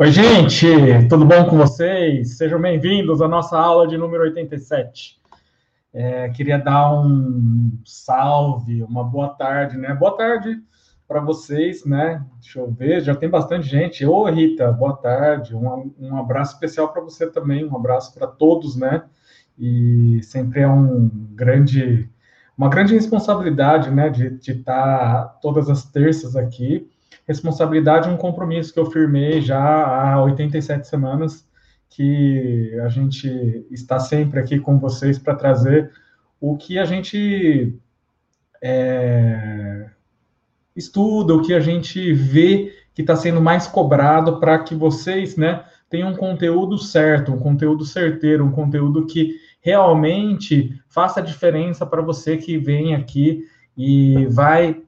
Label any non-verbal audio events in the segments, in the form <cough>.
Oi, gente, tudo bom com vocês? Sejam bem-vindos à nossa aula de número 87. É, queria dar um salve, uma boa tarde, né? Boa tarde para vocês, né? Deixa eu ver, já tem bastante gente. Ô, Rita, boa tarde. Um, um abraço especial para você também, um abraço para todos, né? E sempre é um grande, uma grande responsabilidade, né, de estar todas as terças aqui. Responsabilidade é um compromisso que eu firmei já há 87 semanas, que a gente está sempre aqui com vocês para trazer o que a gente é, estuda, o que a gente vê que está sendo mais cobrado para que vocês, né, tenham um conteúdo certo, um conteúdo certeiro, um conteúdo que realmente faça diferença para você que vem aqui e vai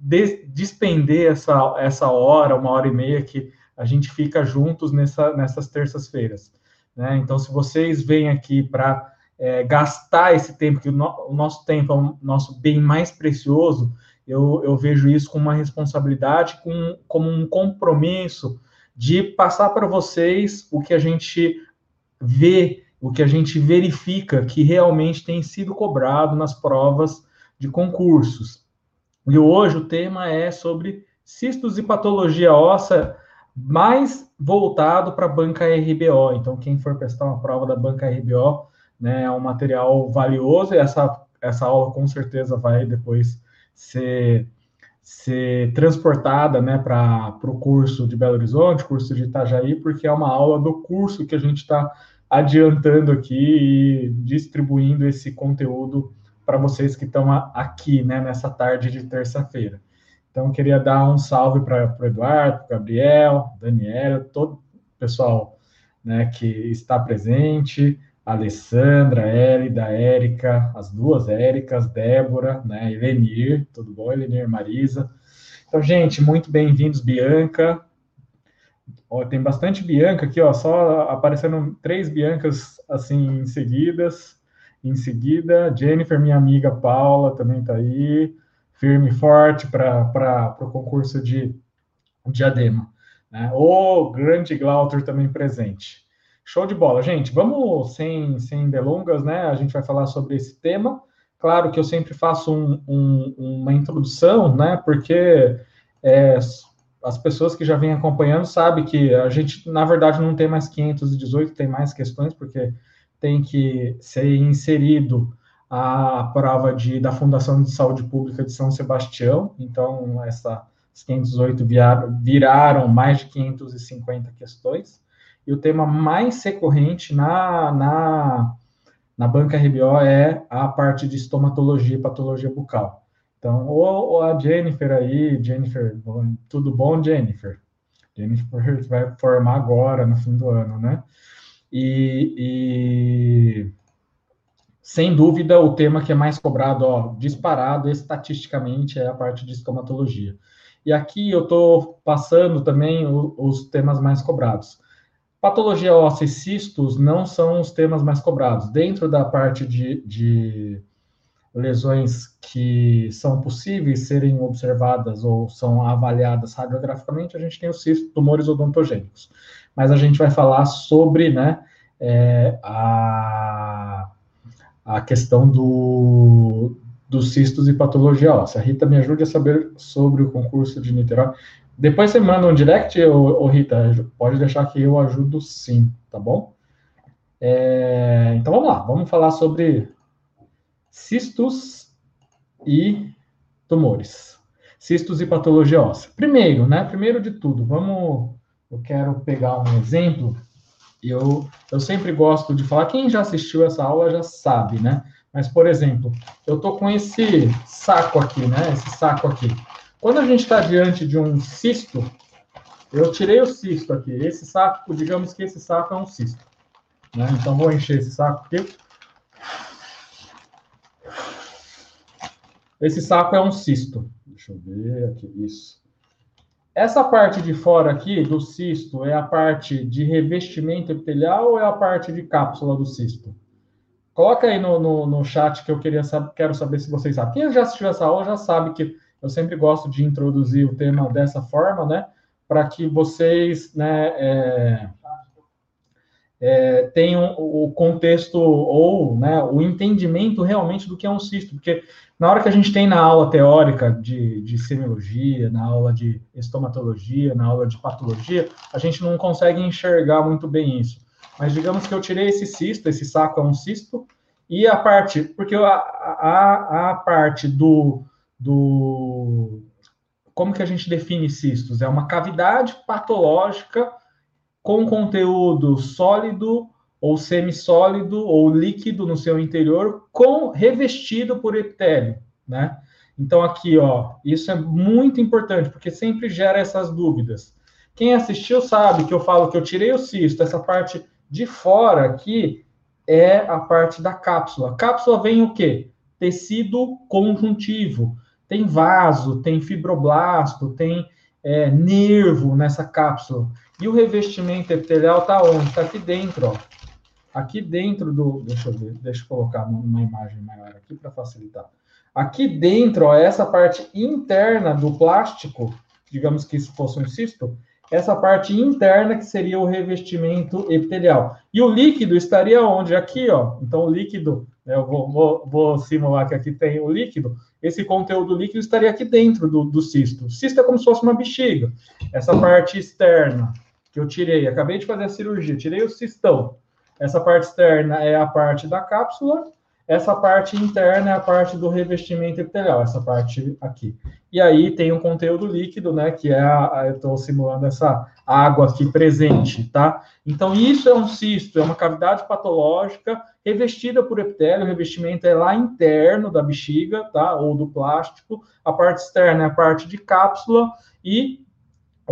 despender essa, essa hora, uma hora e meia que a gente fica juntos nessa, nessas terças-feiras. Né? Então, se vocês vêm aqui para é, gastar esse tempo, que o, no, o, nosso tempo é o nosso bem mais precioso, eu, eu vejo isso com uma responsabilidade, com, como um compromisso de passar para vocês o que a gente vê, o que a gente verifica que realmente tem sido cobrado nas provas de concursos. E hoje o tema é sobre cistos e patologia óssea, mais voltado para a banca RBO. Então, quem for prestar uma prova da banca RBO, né, é um material valioso e essa, essa aula com certeza vai depois ser, ser transportada né, para o curso de Belo Horizonte, curso de Itajaí, porque é uma aula do curso que a gente está adiantando aqui e distribuindo esse conteúdo para vocês que estão aqui, né, nessa tarde de terça-feira. Então, queria dar um salve para o Eduardo, para Gabriel, Daniela, todo o pessoal né, que está presente, Alessandra, Elida, Érica, as duas Éricas, Débora, né, Elenir, tudo bom, Elenir, Marisa. Então, gente, muito bem-vindos, Bianca. Ó, tem bastante Bianca aqui, ó, só aparecendo três Biancas assim em seguidas. Em seguida, Jennifer, minha amiga Paula, também está aí, firme e forte para o concurso de diadema. Né? O grande Glauter também presente. Show de bola, gente. Vamos sem, sem delongas, né? A gente vai falar sobre esse tema. Claro que eu sempre faço um, um, uma introdução, né? Porque é, as pessoas que já vêm acompanhando sabem que a gente, na verdade, não tem mais 518, tem mais questões, porque tem que ser inserido a prova de, da Fundação de Saúde Pública de São Sebastião, então essas 508 viraram, viraram mais de 550 questões, e o tema mais recorrente na, na, na banca RBO é a parte de estomatologia e patologia bucal. Então, ou, a Jennifer aí, Jennifer, tudo bom, Jennifer? Jennifer vai formar agora, no fim do ano, né? E, e, sem dúvida, o tema que é mais cobrado, ó, disparado estatisticamente, é a parte de estomatologia. E aqui eu estou passando também o, os temas mais cobrados. Patologia óssea e cistos não são os temas mais cobrados. Dentro da parte de, de lesões que são possíveis serem observadas ou são avaliadas radiograficamente, a gente tem os cistos, tumores odontogênicos mas a gente vai falar sobre né, é, a, a questão do, dos cistos e patologia óssea. Rita, me ajude a saber sobre o concurso de Niterói. Depois você manda um direct, ô, ô Rita, pode deixar que eu ajudo sim, tá bom? É, então vamos lá, vamos falar sobre cistos e tumores. Cistos e patologia óssea. Primeiro, né? Primeiro de tudo, vamos eu quero pegar um exemplo. Eu, eu sempre gosto de falar, quem já assistiu essa aula já sabe, né? Mas, por exemplo, eu tô com esse saco aqui, né? Esse saco aqui. Quando a gente está diante de um cisto, eu tirei o cisto aqui. Esse saco, digamos que esse saco é um cisto. Né? Então, vou encher esse saco aqui. Esse saco é um cisto. Deixa eu ver aqui, isso. Essa parte de fora aqui do cisto é a parte de revestimento epitelial ou é a parte de cápsula do cisto? Coloca aí no, no, no chat que eu queria saber, quero saber se vocês sabem. Quem já assistiu essa aula já sabe que eu sempre gosto de introduzir o tema dessa forma, né? para que vocês né, é, é, tenham o contexto ou né, o entendimento realmente do que é um cisto, porque na hora que a gente tem na aula teórica de, de semiologia, na aula de estomatologia, na aula de patologia, a gente não consegue enxergar muito bem isso. Mas digamos que eu tirei esse cisto, esse saco é um cisto, e a parte, porque a, a, a parte do, do. Como que a gente define cistos? É uma cavidade patológica com conteúdo sólido ou semissólido ou líquido no seu interior, com revestido por epitélio, né? Então aqui, ó, isso é muito importante porque sempre gera essas dúvidas. Quem assistiu sabe que eu falo que eu tirei o cisto, essa parte de fora aqui é a parte da cápsula. Cápsula vem o quê? Tecido conjuntivo. Tem vaso, tem fibroblasto, tem é, nervo nessa cápsula. E o revestimento epitelial está onde? Está aqui dentro, ó. Aqui dentro do. Deixa eu ver, deixa eu colocar uma imagem maior aqui para facilitar. Aqui dentro, ó, essa parte interna do plástico, digamos que isso fosse um cisto, essa parte interna que seria o revestimento epitelial. E o líquido estaria onde? Aqui, ó. Então, o líquido, né, eu vou, vou, vou, simular que aqui tem o líquido. Esse conteúdo líquido estaria aqui dentro do, do cisto. O cisto é como se fosse uma bexiga. Essa parte externa que eu tirei, acabei de fazer a cirurgia, tirei o cistão. Essa parte externa é a parte da cápsula, essa parte interna é a parte do revestimento epitelial, essa parte aqui. E aí tem um conteúdo líquido, né, que é a, a eu estou simulando essa água aqui presente, tá? Então isso é um cisto, é uma cavidade patológica revestida por epitélio, o revestimento é lá interno da bexiga, tá? Ou do plástico. A parte externa é a parte de cápsula e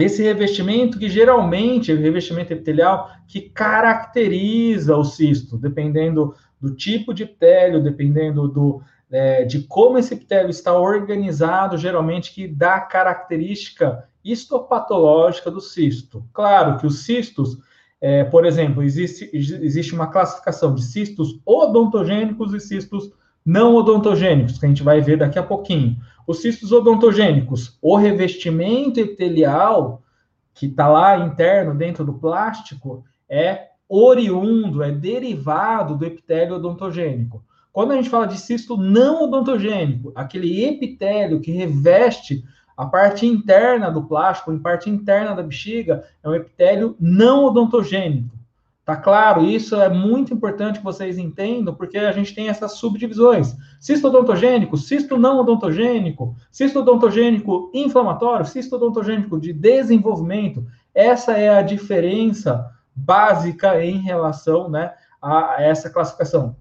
esse revestimento que geralmente revestimento epitelial que caracteriza o cisto, dependendo do tipo de epitélio, dependendo do, é, de como esse epitélio está organizado, geralmente que dá característica histopatológica do cisto. Claro que os cistos, é, por exemplo, existe, existe uma classificação de cistos odontogênicos e cistos não odontogênicos, que a gente vai ver daqui a pouquinho. Os cistos odontogênicos, o revestimento epitelial que está lá interno, dentro do plástico, é oriundo, é derivado do epitélio odontogênico. Quando a gente fala de cisto não odontogênico, aquele epitélio que reveste a parte interna do plástico, a parte interna da bexiga, é um epitélio não odontogênico. Tá claro? Isso é muito importante que vocês entendam, porque a gente tem essas subdivisões. Cisto odontogênico, cisto não odontogênico, cisto odontogênico inflamatório, cisto odontogênico de desenvolvimento. Essa é a diferença básica em relação né, a essa classificação.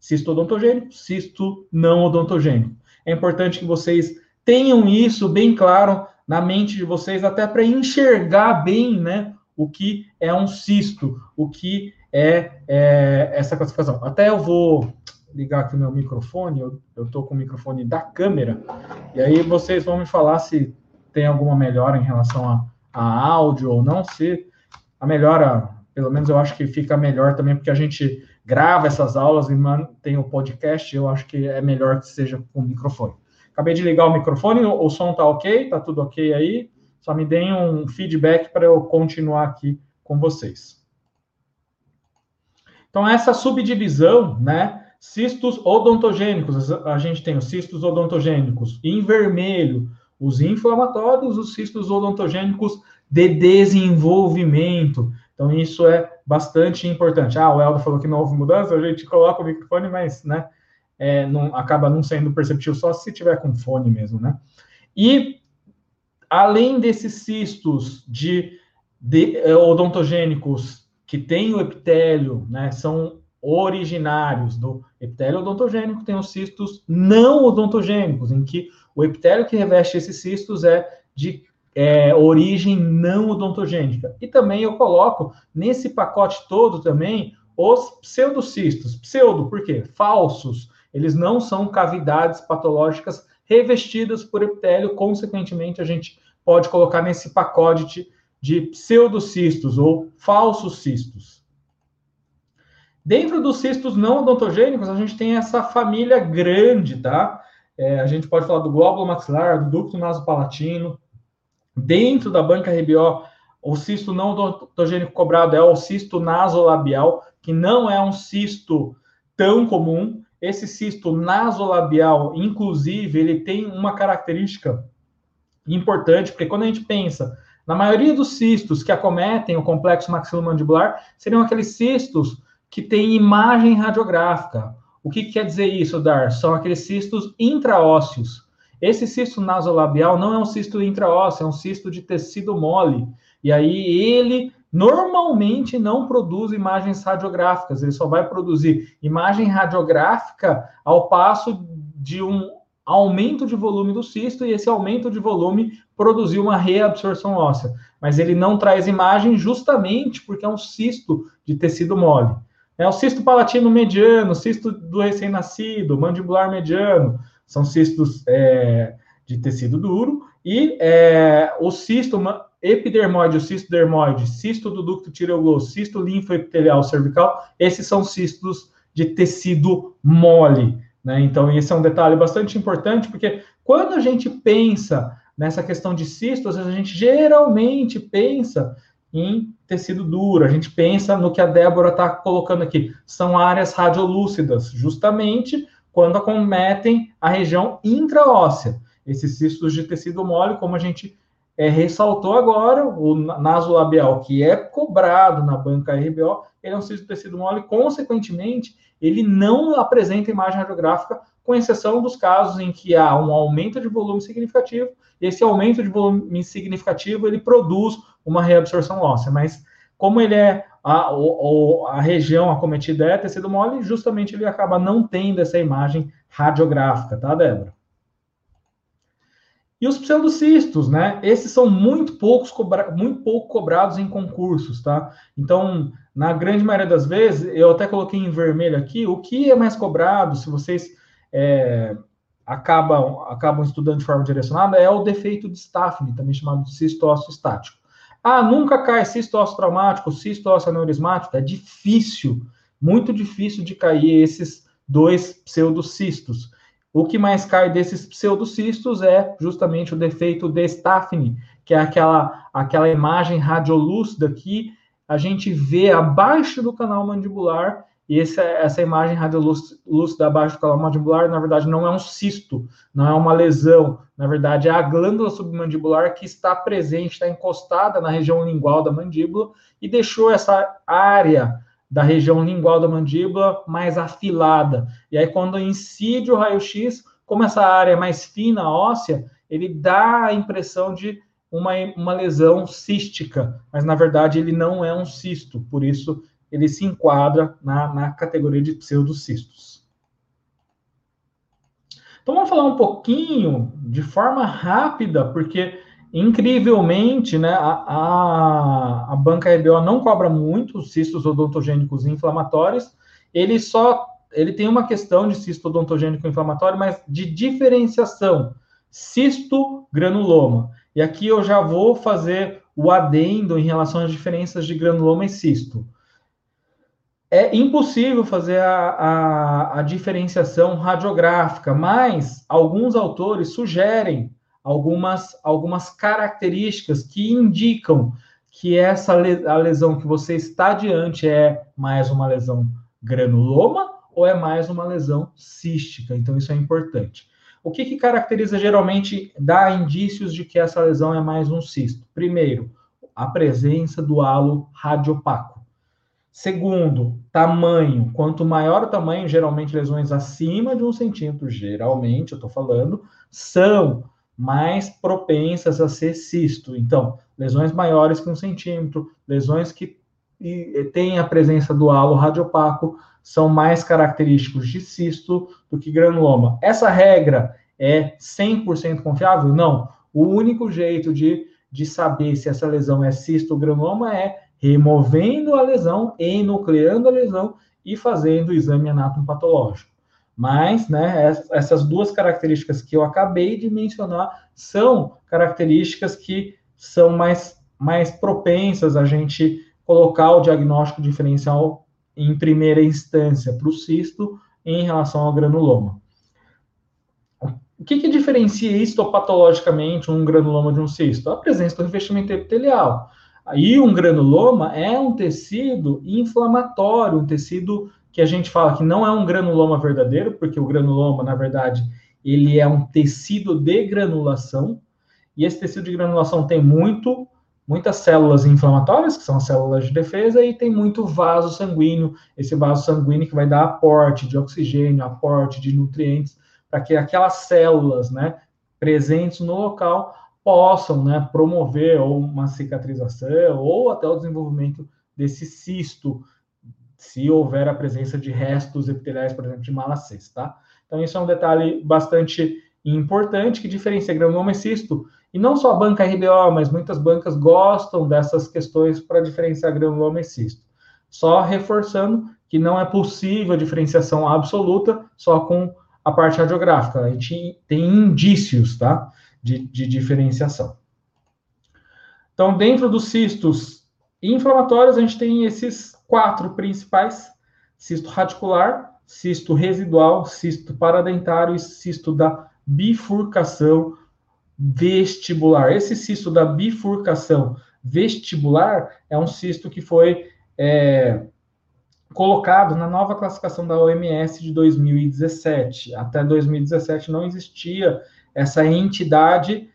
Cisto odontogênico, cisto não odontogênico. É importante que vocês tenham isso bem claro na mente de vocês, até para enxergar bem né, o que é um cisto, o que é, é essa classificação. Até eu vou ligar aqui o meu microfone, eu estou com o microfone da câmera, e aí vocês vão me falar se tem alguma melhora em relação a, a áudio ou não, se a melhora, pelo menos eu acho que fica melhor também, porque a gente grava essas aulas e mantém o podcast, eu acho que é melhor que seja com o microfone. Acabei de ligar o microfone, o, som tá ok, tá tudo ok aí, só me deem um feedback para eu continuar aqui com vocês. Então, essa subdivisão, né? Cistos odontogênicos, a gente tem os cistos odontogênicos em vermelho, os inflamatórios, os cistos odontogênicos de desenvolvimento. Então, isso é bastante importante. Ah, o Eldo falou que não houve mudança, a gente coloca o microfone, mas, né, é, não, acaba não sendo perceptível só se tiver com fone mesmo, né? E além desses cistos de, de eh, odontogênicos que têm o epitélio, né, são originários do epitélio odontogênico, tem os cistos não odontogênicos, em que o epitélio que reveste esses cistos é de é, origem não odontogênica. E também eu coloco nesse pacote todo também os pseudocistos. Pseudo, por quê? Falsos. Eles não são cavidades patológicas revestidas por epitélio, consequentemente, a gente pode colocar nesse pacote de, de pseudocistos ou falsos cistos. Dentro dos cistos não odontogênicos, a gente tem essa família grande, tá? É, a gente pode falar do glóbulo maxilar, do ducto nasopalatino, Dentro da banca RBO, o cisto não odontogênico cobrado é o cisto nasolabial, que não é um cisto tão comum. Esse cisto nasolabial, inclusive, ele tem uma característica importante, porque quando a gente pensa na maioria dos cistos que acometem o complexo maxilomandibular, seriam aqueles cistos que têm imagem radiográfica. O que, que quer dizer isso, Dar? São aqueles cistos intraósseos. Esse cisto nasolabial não é um cisto intraósseo, é um cisto de tecido mole. E aí ele normalmente não produz imagens radiográficas, ele só vai produzir imagem radiográfica ao passo de um aumento de volume do cisto e esse aumento de volume produziu uma reabsorção óssea. Mas ele não traz imagem justamente porque é um cisto de tecido mole. É o cisto palatino mediano, cisto do recém-nascido, mandibular mediano, são cistos é, de tecido duro, e é, o cisto epidermoide, o cisto dermoide, cisto do ducto tireoglosso, cisto linfoepitelial cervical, esses são cistos de tecido mole. Né? Então, esse é um detalhe bastante importante, porque quando a gente pensa nessa questão de cistos, a gente geralmente pensa em tecido duro, a gente pensa no que a Débora está colocando aqui, são áreas radiolúcidas, justamente quando acometem a região intraóssea. Esses cistos de tecido mole, como a gente é, ressaltou agora, o nasolabial, que é cobrado na banca RBO, ele é um cisto de tecido mole, consequentemente, ele não apresenta imagem radiográfica, com exceção dos casos em que há um aumento de volume significativo, esse aumento de volume significativo, ele produz uma reabsorção óssea, mas como ele é a, a região acometida é tecido mole, justamente ele acaba não tendo essa imagem radiográfica, tá, Débora? E os pseudocistos, né? Esses são muito poucos cobra muito pouco cobrados em concursos, tá? Então, na grande maioria das vezes, eu até coloquei em vermelho aqui, o que é mais cobrado, se vocês é, acabam, acabam estudando de forma direcionada, é o defeito de Staphne, também chamado de cisto estático. Ah, nunca cai cisto traumático, cisto aneurismático. É difícil, muito difícil de cair esses dois pseudocistos. O que mais cai desses pseudocistos é justamente o defeito de Staphne, que é aquela, aquela imagem radiolúcida que a gente vê abaixo do canal mandibular e esse, essa imagem radiolúcida abaixo do canal mandibular, na verdade, não é um cisto, não é uma lesão. Na verdade, é a glândula submandibular que está presente, está encostada na região lingual da mandíbula e deixou essa área da região lingual da mandíbula mais afilada. E aí, quando incide o raio-x, como essa área é mais fina, óssea, ele dá a impressão de uma, uma lesão cística, mas na verdade ele não é um cisto, por isso ele se enquadra na, na categoria de pseudocistos. Então vamos falar um pouquinho de forma rápida, porque incrivelmente, né, a, a, banca EBO não cobra muito cistos odontogênicos inflamatórios, ele só ele tem uma questão de cisto odontogênico inflamatório, mas de diferenciação, cisto granuloma. E aqui eu já vou fazer o adendo em relação às diferenças de granuloma e cisto é impossível fazer a, a, a, diferenciação radiográfica, mas alguns autores sugerem algumas, algumas características que indicam que essa a lesão que você está diante é mais uma lesão granuloma ou é mais uma lesão cística. Então, isso é importante. O que, que caracteriza geralmente, dá indícios de que essa lesão é mais um cisto? Primeiro, a presença do halo radiopaco. Segundo, tamanho. Quanto maior o tamanho, geralmente lesões acima de um centímetro, geralmente, eu estou falando, são mais propensas a ser cisto. Então, lesões maiores que um centímetro, lesões que têm a presença do halo radiopaco, são mais característicos de cisto do que granuloma. Essa regra é 100% confiável? Não. O único jeito de, de saber se essa lesão é cisto ou granuloma é removendo a lesão, enucleando a lesão e fazendo o exame anatomopatológico. Mas, né, essas duas características que eu acabei de mencionar são características que são mais, mais propensas a gente colocar o diagnóstico diferencial em primeira instância para o cisto em relação ao granuloma. o que, que diferencia histopatologicamente um granuloma de um cisto? A presença do revestimento epitelial. Aí um granuloma é um tecido inflamatório, um tecido que a gente fala que não é um granuloma verdadeiro, porque o granuloma, na verdade, ele é um tecido de granulação, e esse tecido de granulação tem muito muitas células inflamatórias, que são as células de defesa, e tem muito vaso sanguíneo, esse vaso sanguíneo que vai dar aporte de oxigênio, aporte de nutrientes, para que aquelas células, né, presentes no local possam, né, promover ou uma cicatrização ou até o desenvolvimento desse cisto, se houver a presença de restos epiteliais, por exemplo, de malacês, tá? Então, isso é um detalhe bastante importante que diferencia granuloma e e não só a banca RBO, mas muitas bancas gostam dessas questões para diferenciar granuloma. Só reforçando que não é possível a diferenciação absoluta só com a parte radiográfica. A gente tem indícios tá, de, de diferenciação. Então, dentro dos cistos inflamatórios, a gente tem esses quatro principais: cisto radicular, cisto residual, cisto paradentário e cisto da bifurcação vestibular. Esse cisto da bifurcação vestibular é um cisto que foi é, colocado na nova classificação da OMS de 2017. Até 2017 não existia essa entidade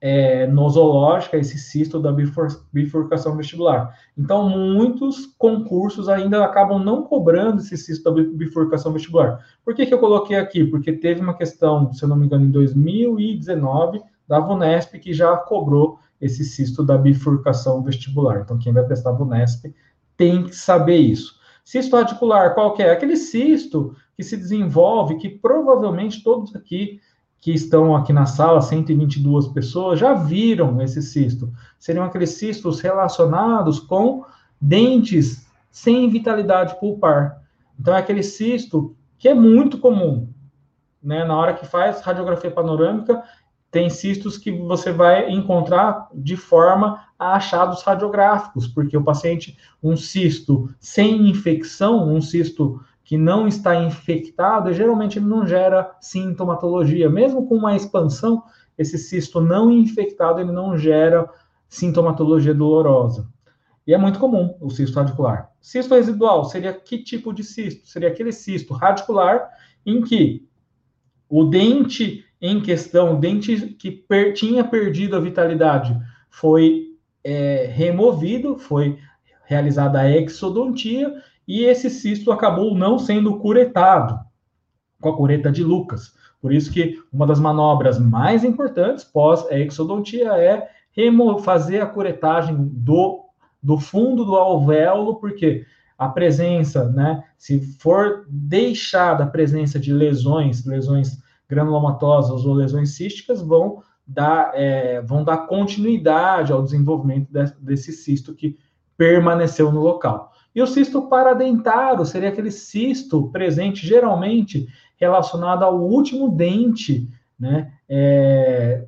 é, nosológica, esse cisto da bifur, bifurcação vestibular. Então, muitos concursos ainda acabam não cobrando esse cisto da bifurcação vestibular. Por que, que eu coloquei aqui? Porque teve uma questão, se eu não me engano, em 2019, da VUNESP, que já cobrou esse cisto da bifurcação vestibular. Então, quem vai prestar VUNESP tem que saber isso. Cisto radicular, qual que é? Aquele cisto que se desenvolve, que provavelmente todos aqui que estão aqui na sala, 122 pessoas, já viram esse cisto. Seriam aqueles cistos relacionados com dentes sem vitalidade pulpar. Então, é aquele cisto que é muito comum. Né? Na hora que faz radiografia panorâmica, tem cistos que você vai encontrar de forma a achados radiográficos, porque o paciente, um cisto sem infecção, um cisto que não está infectado, geralmente ele não gera sintomatologia. Mesmo com uma expansão, esse cisto não infectado, ele não gera sintomatologia dolorosa. E é muito comum o cisto radicular. Cisto residual seria que tipo de cisto? Seria aquele cisto radicular em que o dente em questão, o dente que per, tinha perdido a vitalidade foi é, removido, foi realizada a exodontia e esse cisto acabou não sendo curetado com a cureta de Lucas. Por isso que uma das manobras mais importantes pós-exodontia é fazer a curetagem do, do fundo do alvéolo, porque a presença, né, se for deixada a presença de lesões, lesões granulomatosas ou lesões císticas vão dar, é, vão dar continuidade ao desenvolvimento de, desse cisto que permaneceu no local. E o cisto paradentário seria aquele cisto presente geralmente relacionado ao último dente, né? É,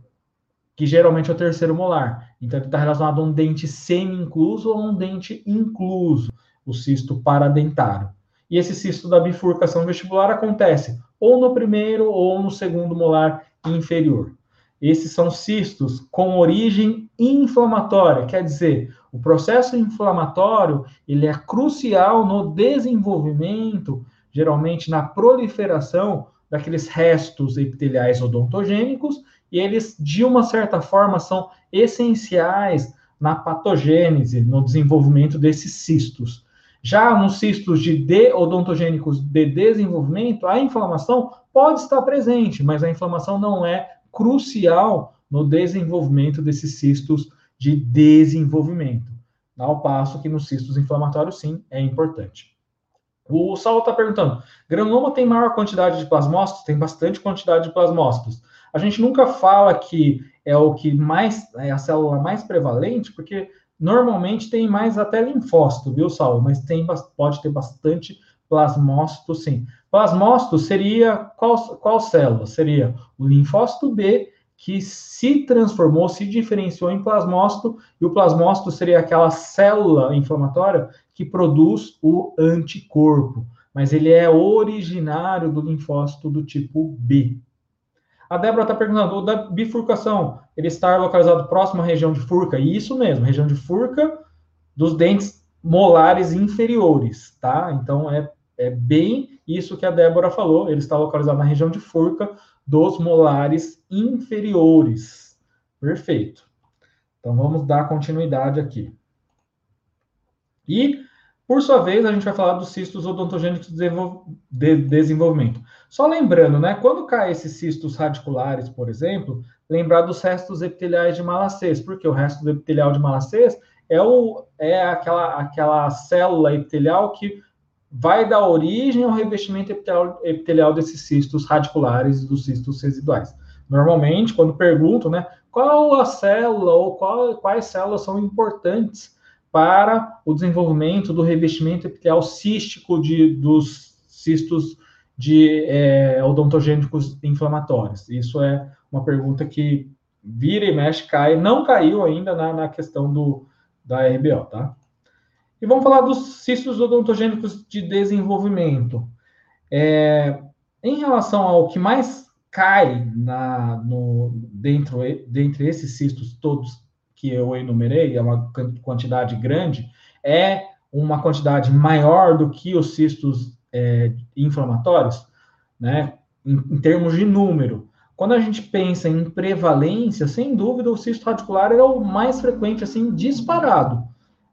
que geralmente é o terceiro molar. Então, ele está relacionado a um dente semi-incluso ou a um dente incluso, o cisto paradentário. E esse cisto da bifurcação vestibular acontece ou no primeiro ou no segundo molar inferior. Esses são cistos com origem inflamatória, quer dizer, o processo inflamatório ele é crucial no desenvolvimento, geralmente na proliferação daqueles restos epiteliais odontogênicos, e eles, de uma certa forma, são essenciais na patogênese, no desenvolvimento desses cistos. Já nos cistos de, de odontogênicos de desenvolvimento, a inflamação pode estar presente, mas a inflamação não é crucial no desenvolvimento desses cistos de desenvolvimento. Ao passo que nos cistos inflamatórios, sim, é importante. O Saulo está perguntando: granuloma tem maior quantidade de plasmócitos? Tem bastante quantidade de plasmócitos. A gente nunca fala que é o que mais é a célula mais prevalente, porque Normalmente tem mais até linfócito, viu, Saulo? Mas tem, pode ter bastante plasmócito, sim. Plasmócito seria qual, qual célula? Seria o linfócito B, que se transformou, se diferenciou em plasmócito, e o plasmócito seria aquela célula inflamatória que produz o anticorpo, mas ele é originário do linfócito do tipo B. A Débora está perguntando, da bifurcação, ele está localizado próximo à região de furca? E isso mesmo, região de furca dos dentes molares inferiores, tá? Então, é, é bem isso que a Débora falou, ele está localizado na região de furca dos molares inferiores. Perfeito. Então, vamos dar continuidade aqui. E por sua vez, a gente vai falar dos cistos odontogênicos de desenvolvimento. Só lembrando, né, quando cai esses cistos radiculares, por exemplo, lembrar dos restos epiteliais de malacês, porque o resto do epitelial de malacês é, o, é aquela, aquela célula epitelial que vai dar origem ao revestimento epitelial, desses cistos radiculares e dos cistos residuais. Normalmente, quando pergunto, né, qual a célula ou qual, quais células são importantes para o desenvolvimento do revestimento epitelial cístico de, dos cistos de é, odontogênicos inflamatórios. Isso é uma pergunta que vira e mexe, cai, não caiu ainda na, na questão do, da RBO, tá? E vamos falar dos cistos odontogênicos de desenvolvimento. É, em relação ao que mais cai na, no, dentro, dentre esses cistos todos que eu enumerei, é uma quantidade grande, é uma quantidade maior do que os cistos é, inflamatórios, né? Em, em, termos de número. Quando a gente pensa em prevalência, sem dúvida, o cisto radicular é o mais frequente, assim, disparado.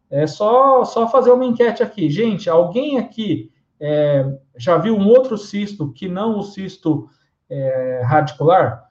É só, só fazer uma enquete aqui. Gente, alguém aqui é, já viu um outro cisto que não o cisto é, radicular?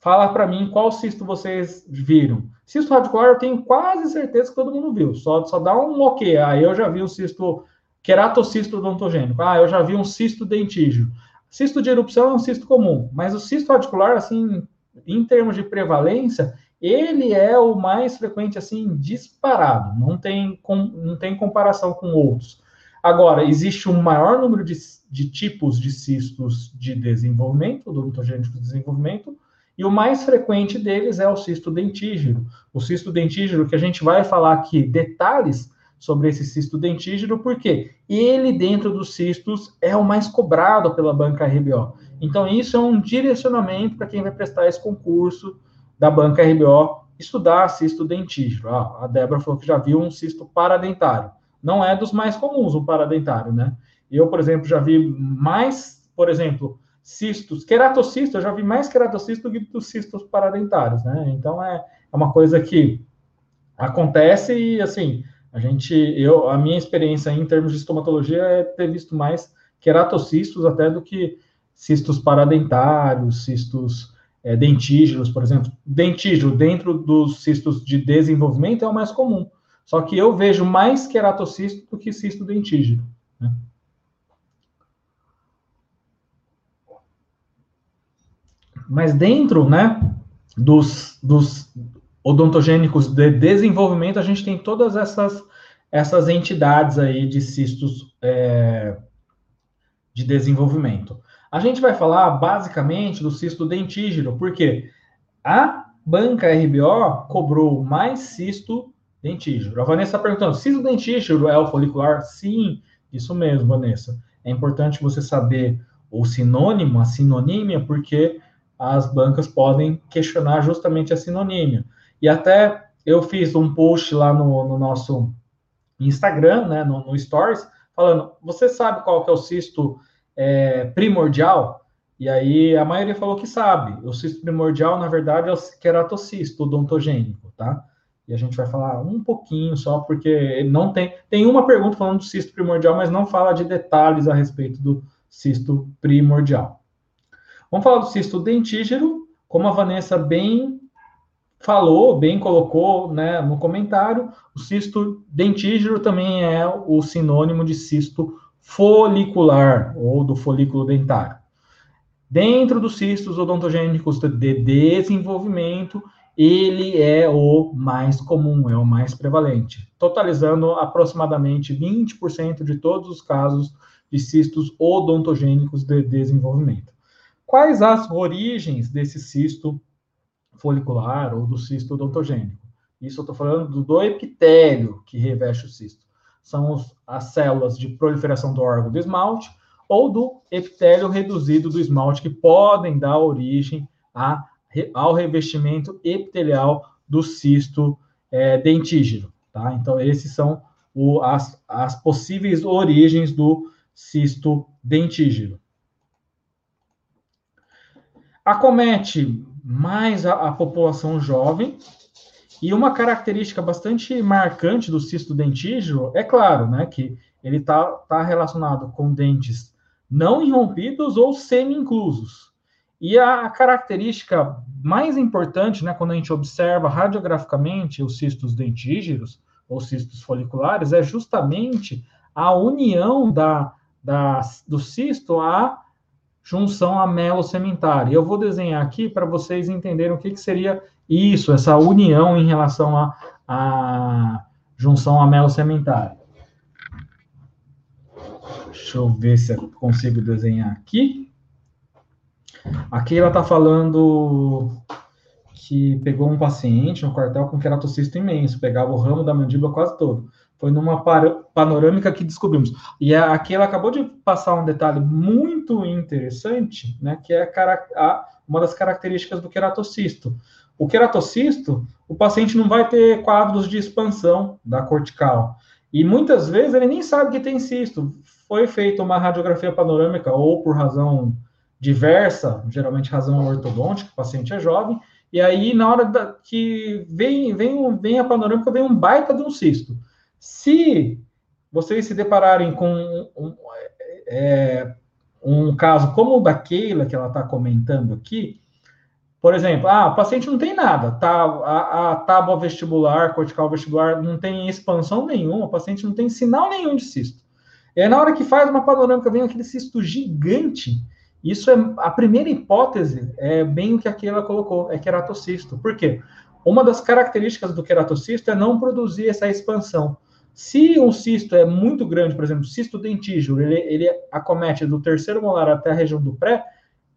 Fala para mim qual cisto vocês viram. Cisto radicular eu tenho quase certeza que todo mundo viu. Só, só dá um ok. Ah, eu já vi o cisto queratocisto odontogênico. Ah, eu já vi um cisto dentígeo. Cisto de erupção é um cisto comum, mas o cisto radicular, assim, em termos de prevalência, ele é o mais frequente, assim, disparado. Não tem, com, não tem comparação com outros. Agora, existe um maior número de, de tipos de cistos de desenvolvimento, odontogênico de desenvolvimento, e o mais frequente deles é o cisto dentígero. O cisto dentígero, que a gente vai falar aqui detalhes sobre esse cisto dentígero, porque ele, dentro dos cistos, é o mais cobrado pela banca RBO. Então, isso é um direcionamento para quem vai prestar esse concurso da banca RBO, estudar cisto dentígero. Ah, a Débora falou que já viu um cisto paradentário. Não é dos mais comuns o paradentário, né? Eu, por exemplo, já vi mais, por exemplo, cistos, queratocisto, eu já vi mais queratocisto do que dos cistos paradentários, né? Então é, é uma coisa que acontece e assim, a gente, eu, a minha experiência em termos de estomatologia é ter visto mais queratocistos até do que cistos paradentários, cistos é, dentígeros, por exemplo. Dentígero dentro dos cistos de desenvolvimento é o mais comum. Só que eu vejo mais queratocisto do que cisto dentígero. Né? Mas dentro, né, dos, dos odontogênicos de desenvolvimento, a gente tem todas essas, essas entidades aí de cistos é, de desenvolvimento. A gente vai falar basicamente do cisto dentígero, porque a banca RBO cobrou mais cisto dentígero. A Vanessa está perguntando: cisto dentígero é o folicular? Sim, isso mesmo, Vanessa. É importante você saber o sinônimo, a sinonímia, porque as bancas podem questionar justamente a sinonímia. E até eu fiz um post lá no, no nosso Instagram, né, no, no, Stories, falando: você sabe qual que é o cisto é, primordial? E aí a maioria falou que sabe. O cisto primordial, na verdade, é o queratocisto odontogênico, tá? E a gente vai falar um pouquinho só, porque não tem. Tem uma pergunta falando do cisto primordial, mas não fala de detalhes a respeito do cisto primordial. Vamos falar do cisto dentígero, como a Vanessa bem falou, bem colocou né, no comentário, o cisto dentígero também é o sinônimo de cisto folicular, ou do folículo dentário. Dentro dos cistos odontogênicos de desenvolvimento, ele é o mais comum, é o mais prevalente, totalizando aproximadamente 20% de todos os casos de cistos odontogênicos de desenvolvimento. Quais as origens desse cisto folicular ou do cisto odontogênico? Isso eu estou falando do epitélio que reveste o cisto. São os, as células de proliferação do órgão do esmalte ou do epitélio reduzido do esmalte que podem dar origem a, ao revestimento epitelial do cisto é, dentígeno. Tá? Então, esses são o, as, as possíveis origens do cisto dentígeno. Acomete mais a, a população jovem, e uma característica bastante marcante do cisto dentígeno é claro, né, que ele está tá relacionado com dentes não irrompidos ou semi-inclusos. E a característica mais importante, né, quando a gente observa radiograficamente os cistos dentígeros ou cistos foliculares, é justamente a união da, da, do cisto à junção amelo-sementária. Eu vou desenhar aqui para vocês entenderem o que, que seria isso, essa união em relação à, à junção amelo-sementária. Deixa eu ver se eu consigo desenhar aqui. Aqui ela está falando que pegou um paciente no quartel com queratocisto imenso, pegava o ramo da mandíbula quase todo. Foi numa panorâmica que descobrimos. E aqui ela acabou de passar um detalhe muito interessante, né, que é a, uma das características do queratocisto. O queratocisto, o paciente não vai ter quadros de expansão da cortical. E muitas vezes ele nem sabe que tem cisto. Foi feita uma radiografia panorâmica ou por razão diversa, geralmente razão ortodôntica, o paciente é jovem, e aí na hora da, que vem, vem, vem a panorâmica, vem um baita de um cisto. Se vocês se depararem com um, é, um caso como o da Keila, que ela está comentando aqui, por exemplo, ah, o paciente não tem nada, tá, a, a tábua vestibular, cortical vestibular, não tem expansão nenhuma, o paciente não tem sinal nenhum de cisto. E aí, na hora que faz uma panorâmica, vem aquele cisto gigante. Isso é a primeira hipótese, é bem o que a Keila colocou, é queratocisto. Por quê? Uma das características do queratocisto é não produzir essa expansão. Se um cisto é muito grande, por exemplo, cisto dentígeno, ele, ele acomete do terceiro molar até a região do pré,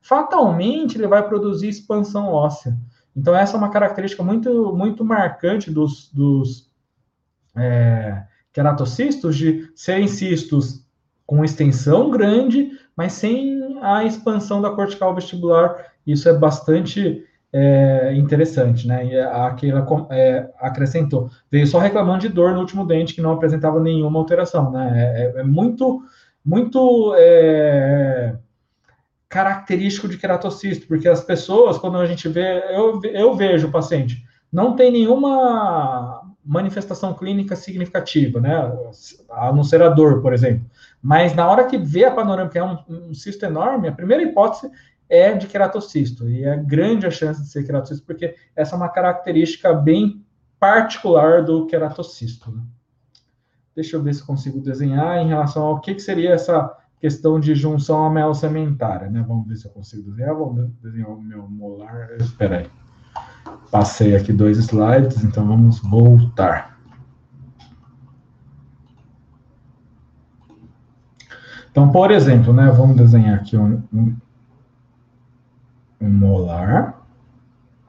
fatalmente ele vai produzir expansão óssea. Então, essa é uma característica muito, muito marcante dos, dos é, queratocistos, de serem cistos com extensão grande, mas sem a expansão da cortical vestibular. Isso é bastante é, interessante, né? E aquela é, acrescentou. Veio só reclamando de dor no último dente, que não apresentava nenhuma alteração, né? É, é, é muito, muito é, característico de queratocisto, porque as pessoas, quando a gente vê, eu, eu vejo o paciente, não tem nenhuma manifestação clínica significativa, né? A não ser a dor, por exemplo. Mas na hora que vê a panorâmica, é um, um cisto enorme, a primeira hipótese é de queratocisto, e é grande a chance de ser queratocisto, porque essa é uma característica bem particular do queratocisto. Né? Deixa eu ver se consigo desenhar em relação ao que, que seria essa questão de junção amelo-sementária, né? Vamos ver se eu consigo desenhar. Vamos desenhar o meu molar. Espera aí. Passei aqui dois slides, então vamos voltar. Então, por exemplo, né? Vamos desenhar aqui um, um, um molar,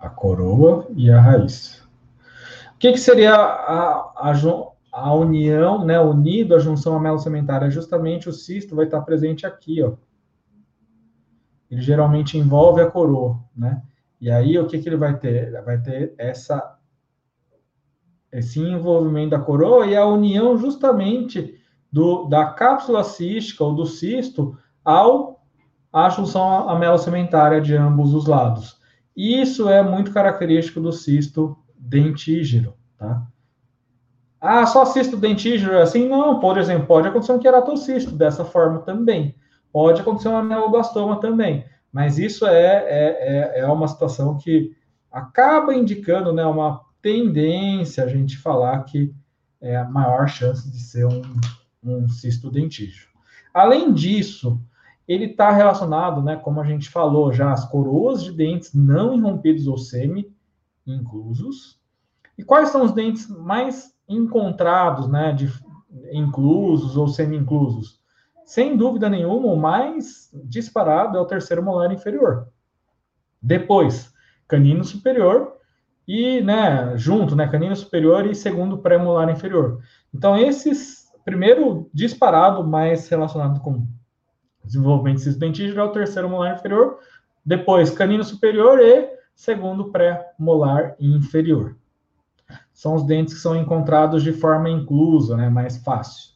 a coroa e a raiz. O que, que seria a, a, a união, né, unido à junção amelo-sementária, justamente o cisto vai estar presente aqui, ó. Ele geralmente envolve a coroa, né? E aí o que que ele vai ter? Vai ter essa esse envolvimento da coroa e a união justamente do, da cápsula cística ou do cisto ao à junção amelo-sementária de ambos os lados. Isso é muito característico do cisto dentígeno, tá? Ah, só cisto dentígeno assim? Não, por exemplo, pode acontecer um queratocisto dessa forma também. Pode acontecer um aneloblastoma também. Mas isso é, é, é, é uma situação que acaba indicando né, uma tendência a gente falar que é a maior chance de ser um, um cisto dentígeno. Além disso, ele está relacionado, né, como a gente falou já, as coroas de dentes não irrompidos ou semi-inclusos. E quais são os dentes mais encontrados, né, de, inclusos ou semi-inclusos? Sem dúvida nenhuma, o mais disparado é o terceiro molar inferior. Depois, canino superior e, né, junto, né, canino superior e segundo pré-molar inferior. Então, esses, primeiro disparado mais relacionado com desenvolvimento dentígeno é o terceiro molar inferior, Depois, canino superior e segundo pré-molar inferior. São os dentes que são encontrados de forma inclusa, né, mais fácil.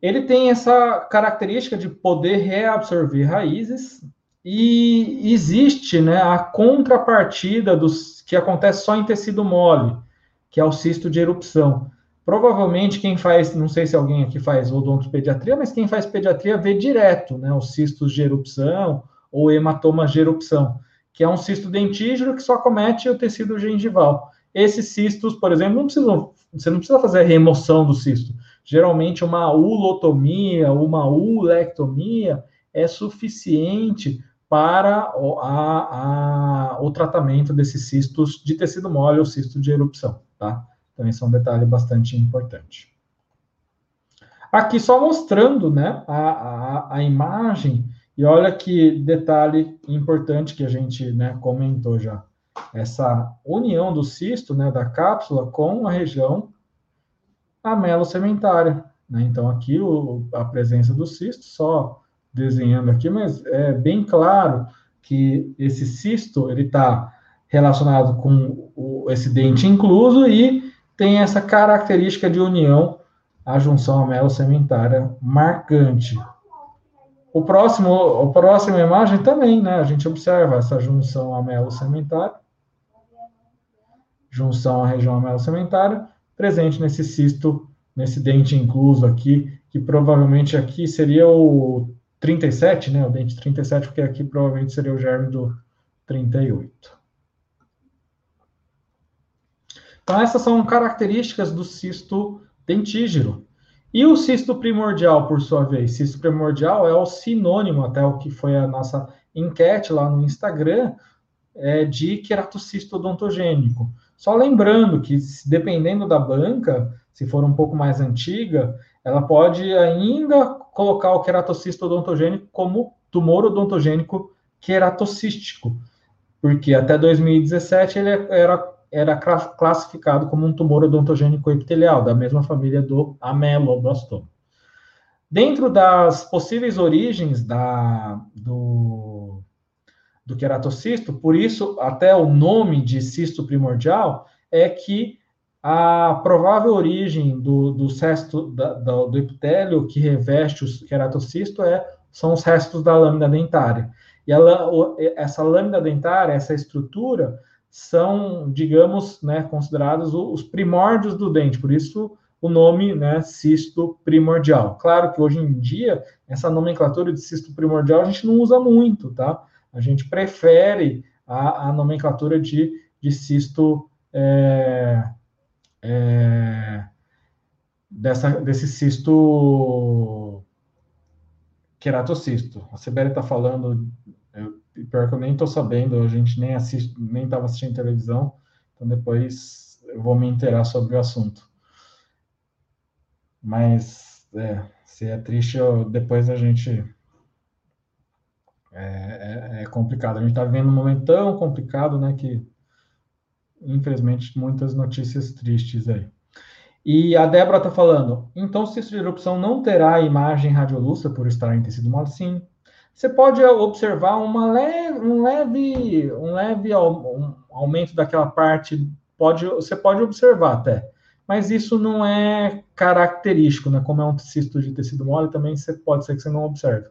Ele tem essa característica de poder reabsorver raízes e existe né, a contrapartida dos que acontece só em tecido mole, que é o cisto de erupção. Provavelmente quem faz, não sei se alguém aqui faz odontopediatria, mas quem faz pediatria vê direto, né, os cistos de erupção ou hematomas de erupção, que é um cisto dentígero que só comete o tecido gengival. Esses cistos, por exemplo, não precisam, você não precisa fazer a remoção do cisto. Geralmente uma ulotomia, uma ulectomia é suficiente para o, a, a, o tratamento desses cistos de tecido mole ou cisto de erupção, tá? Então, esse é um detalhe bastante importante. Aqui só mostrando né, a, a, a imagem, e olha que detalhe importante que a gente né, comentou já. Essa união do cisto, né, da cápsula, com a região amelocementária. Né? Então, aqui o, a presença do cisto, só desenhando aqui, mas é bem claro que esse cisto ele está relacionado com o, esse dente incluso e tem essa característica de união à junção amelo-sementária marcante. O próximo, a próxima imagem também, né? A gente observa essa junção amelo-sementária, junção à região amelo-sementária, presente nesse cisto, nesse dente incluso aqui, que provavelmente aqui seria o 37, né? O dente 37, porque aqui provavelmente seria o germe do 38. Então, essas são características do cisto dentígero. E o cisto primordial, por sua vez? Cisto primordial é o sinônimo, até o que foi a nossa enquete lá no Instagram, é, de queratocisto odontogênico. Só lembrando que, dependendo da banca, se for um pouco mais antiga, ela pode ainda colocar o queratocisto odontogênico como tumor odontogênico queratocístico, porque até 2017 ele era era classificado como um tumor odontogênico epitelial, da mesma família do ameloblastoma. Dentro das possíveis origens da, do, do queratocisto, por isso até o nome de cisto primordial é que a provável origem do, do cesto da, do, do epitélio que reveste o queratocisto é, são os restos da lâmina dentária. E essa lâmina dentária, essa estrutura, são, digamos, né, considerados os primórdios do dente, por isso o nome, né, cisto primordial. Claro que hoje em dia, essa nomenclatura de cisto primordial a gente não usa muito, tá? A gente prefere a, a nomenclatura de, de cisto é, é, dessa, desse cisto queratocisto. A Sibeli está falando pior que eu nem estou sabendo, a gente nem assiste, nem estava assistindo televisão, então depois eu vou me inteirar sobre o assunto. Mas, é, se é triste, eu, depois a gente. É, é, é complicado. A gente está vivendo um momento tão complicado, né, que infelizmente muitas notícias tristes aí. E a Débora está falando, então cisto de erupção não terá imagem radiolúcida por estar em tecido mole? Sim, você pode observar uma leve, um leve, um leve um aumento daquela parte, pode, você pode observar até, mas isso não é característico, né? Como é um cisto de tecido mole, também você pode ser que você não observe.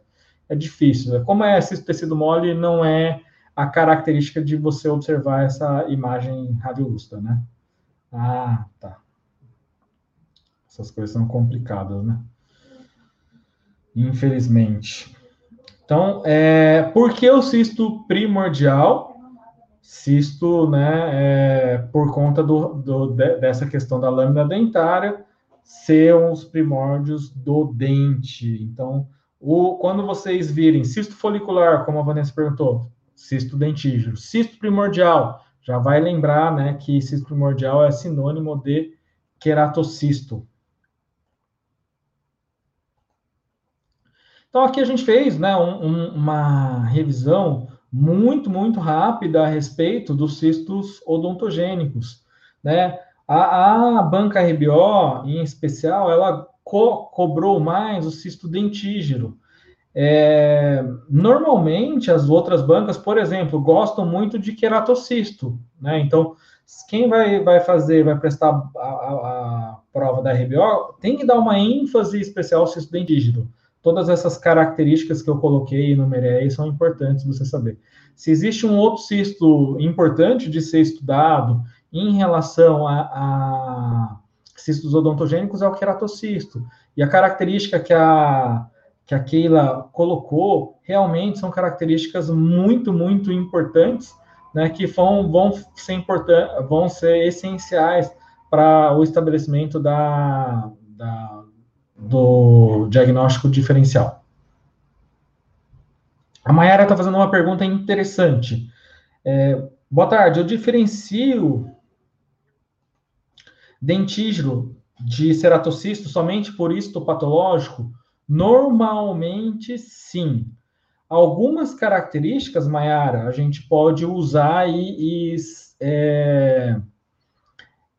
É difícil. Né? Como é de tecido mole, não é a característica de você observar essa imagem radiolúcida, né? Ah, tá. Essas coisas são complicadas, né? Infelizmente. Então, é, por que o cisto primordial? Cisto, né, é, por conta do, do, dessa questão da lâmina dentária ser os primórdios do dente. Então, o, quando vocês virem cisto folicular, como a Vanessa perguntou, cisto dentígero, cisto primordial, já vai lembrar, né, que cisto primordial é sinônimo de queratocisto, Então, aqui a gente fez né, um, um, uma revisão muito, muito rápida a respeito dos cistos odontogênicos. Né? A, a banca RBO, em especial, ela co cobrou mais o cisto dentígero. É, normalmente, as outras bancas, por exemplo, gostam muito de queratocisto, né? Então, quem vai, vai fazer, vai prestar a, a, a prova da RBO, tem que dar uma ênfase especial ao cisto dentígeno. Todas essas características que eu coloquei e enumerei aí são importantes você saber. Se existe um outro cisto importante de ser estudado em relação a, a cistos odontogênicos, é o queratocisto. E a característica que a que a Keila colocou, realmente são características muito, muito importantes, né, que vão, vão, ser, important, vão ser essenciais para o estabelecimento da, da, do diagnóstico diferencial. A Mayara está fazendo uma pergunta interessante. É, boa tarde, eu diferencio dentígeno de ceratocisto somente por histopatológico? patológico? Normalmente, sim. Algumas características, Mayara, a gente pode usar e, e é,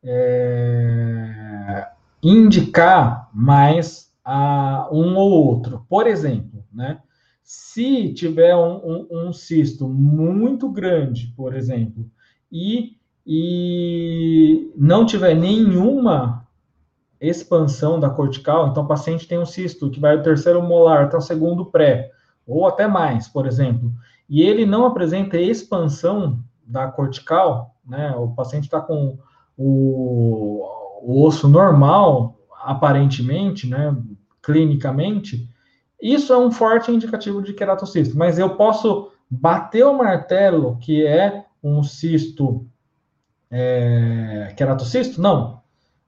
é, indicar mais a um ou outro. Por exemplo, né? Se tiver um, um, um cisto muito grande, por exemplo, e, e não tiver nenhuma expansão da cortical, então o paciente tem um cisto que vai do terceiro molar até o segundo pré, ou até mais, por exemplo, e ele não apresenta expansão da cortical, né? O paciente está com o, o, osso normal, aparentemente, né? Clinicamente, isso é um forte indicativo de queratocisto, mas eu posso bater o martelo que é um cisto é, queratocisto? Não,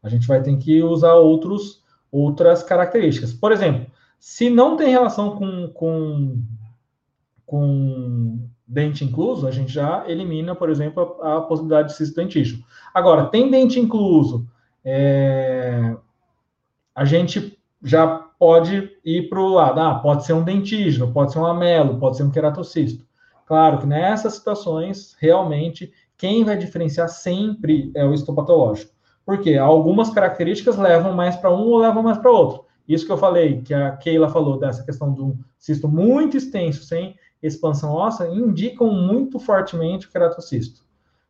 a gente vai ter que usar outros, outras características. Por exemplo, se não tem relação com, com, com dente incluso, a gente já elimina, por exemplo, a, a possibilidade de cisto dentígeno. Agora, tem dente incluso, é, a gente já pode ir para o lado, ah, pode ser um dentígeno, pode ser um amelo, pode ser um queratocisto. Claro que nessas situações, realmente, quem vai diferenciar sempre é o histopatológico. Porque algumas características levam mais para um ou levam mais para outro. Isso que eu falei, que a Keila falou dessa questão do cisto muito extenso, sem expansão óssea, indicam muito fortemente o queratocisto.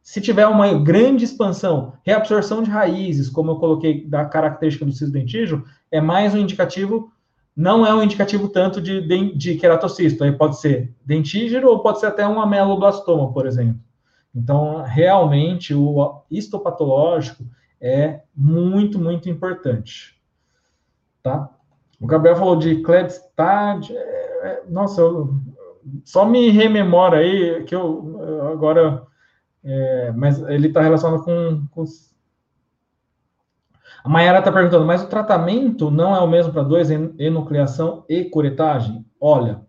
Se tiver uma grande expansão, reabsorção de raízes, como eu coloquei da característica do cisto dentígeno, é mais um indicativo, não é um indicativo tanto de, de, de queratocisto. Aí pode ser dentígeno ou pode ser até um ameloblastoma, por exemplo. Então, realmente, o histopatológico, é muito, muito importante. Tá? O Gabriel falou de Kledstad. É, é, nossa, eu, só me rememora aí que eu, eu agora. É, mas ele está relacionado com, com a Mayara está perguntando, mas o tratamento não é o mesmo para dois, enucleação e curetagem? Olha,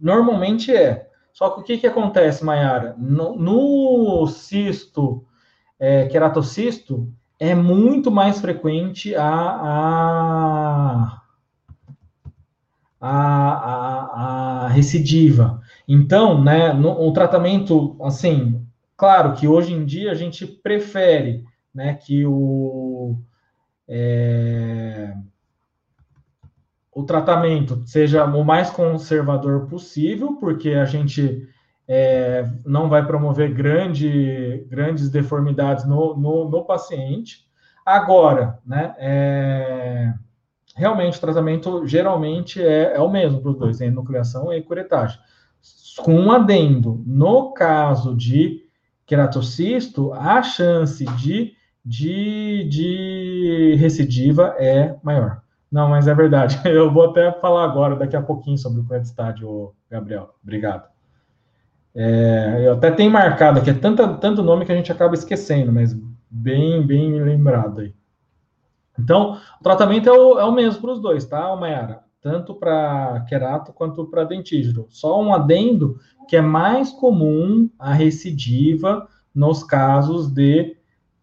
normalmente é. Só que o que, que acontece, Mayara? No, no cisto é, queratocisto, é muito mais frequente a, a, a, a recidiva. Então, né, no, o tratamento, assim, claro que hoje em dia a gente prefere né, que o, é, o tratamento seja o mais conservador possível, porque a gente é, não vai promover grande, grandes deformidades no, no, no paciente. Agora, né, é, realmente o tratamento geralmente é, é o mesmo para os dois, enucleação e curetagem. Com um adendo, no caso de queratocisto, a chance de, de, de recidiva é maior. Não, mas é verdade. <laughs> Eu vou até falar agora, daqui a pouquinho, sobre o estádio, Gabriel. Obrigado. É, eu até tenho marcado aqui, é tanto, tanto nome que a gente acaba esquecendo, mas bem, bem lembrado aí. Então, o tratamento é o, é o mesmo para os dois, tá, Mayara? Tanto para querato quanto para dentígeno. Só um adendo que é mais comum a recidiva nos casos de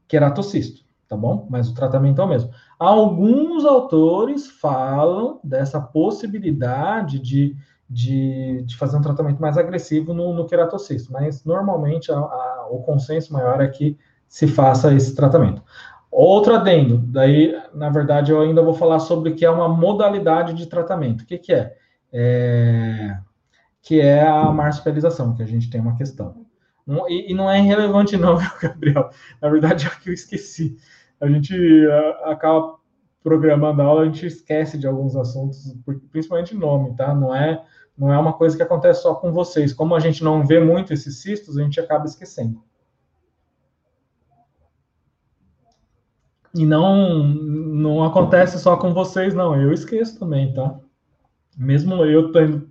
queratocisto, tá bom? Mas o tratamento é o mesmo. Alguns autores falam dessa possibilidade de de, de fazer um tratamento mais agressivo no, no queratocisto, mas normalmente a, a, o consenso maior é que se faça esse tratamento. Outro adendo, daí, na verdade, eu ainda vou falar sobre o que é uma modalidade de tratamento. O que, que é? é, que é a marsupialização, que a gente tem uma questão. E, e não é irrelevante não, <laughs> Gabriel? Na verdade, é que eu esqueci. A gente acaba programando a aula, a gente esquece de alguns assuntos, principalmente nome, tá? Não é, não é uma coisa que acontece só com vocês. Como a gente não vê muito esses cistos, a gente acaba esquecendo. E não, não acontece só com vocês, não. Eu esqueço também, tá? Mesmo eu tendo,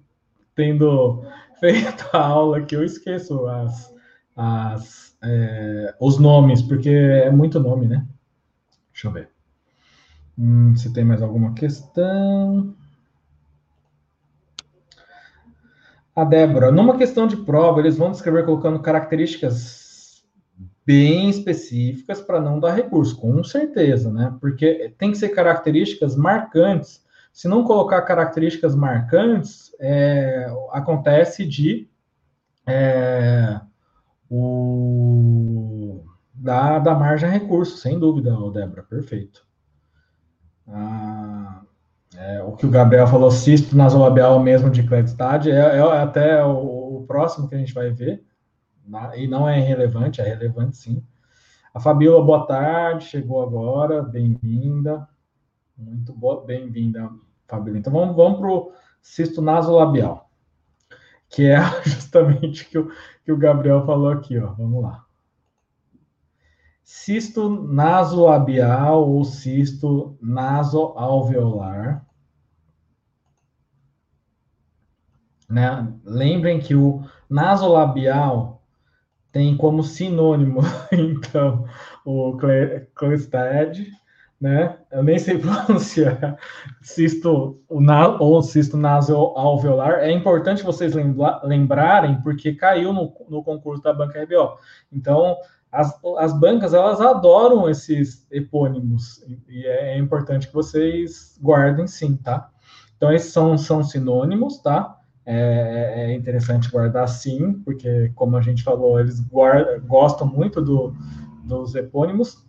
tendo <laughs> feito a aula que eu esqueço as, as, é, os nomes, porque é muito nome, né? Deixa eu ver. Hum, se tem mais alguma questão. A Débora, numa questão de prova, eles vão descrever colocando características bem específicas para não dar recurso, com certeza, né? Porque tem que ser características marcantes. Se não colocar características marcantes, é, acontece de é, o da, da margem a recurso, sem dúvida, Débora, perfeito. Ah, é, o que o Gabriel falou, cisto nasolabial mesmo de Cledstad, é, é até o, o próximo que a gente vai ver e não é irrelevante, é relevante sim. A Fabiola, boa tarde, chegou agora, bem-vinda. Muito boa, bem-vinda, Fabiola. Então vamos, vamos para o cisto nasolabial, que é <laughs> justamente o que o, que o Gabriel falou aqui, ó. Vamos lá. Cisto nasolabial ou cisto nasoalveolar. Né? Lembrem que o nasolabial tem como sinônimo, <laughs> então, o Clestad, né? Eu nem sei <laughs> pronunciar cisto ou cisto nasoalveolar. É importante vocês lembrarem, porque caiu no, no concurso da banca RBO. Então, as, as bancas, elas adoram esses epônimos, e é, é importante que vocês guardem sim, tá? Então, esses são, são sinônimos, tá? É, é, interessante guardar sim, porque, como a gente falou, eles guarda, gostam muito do, dos epônimos.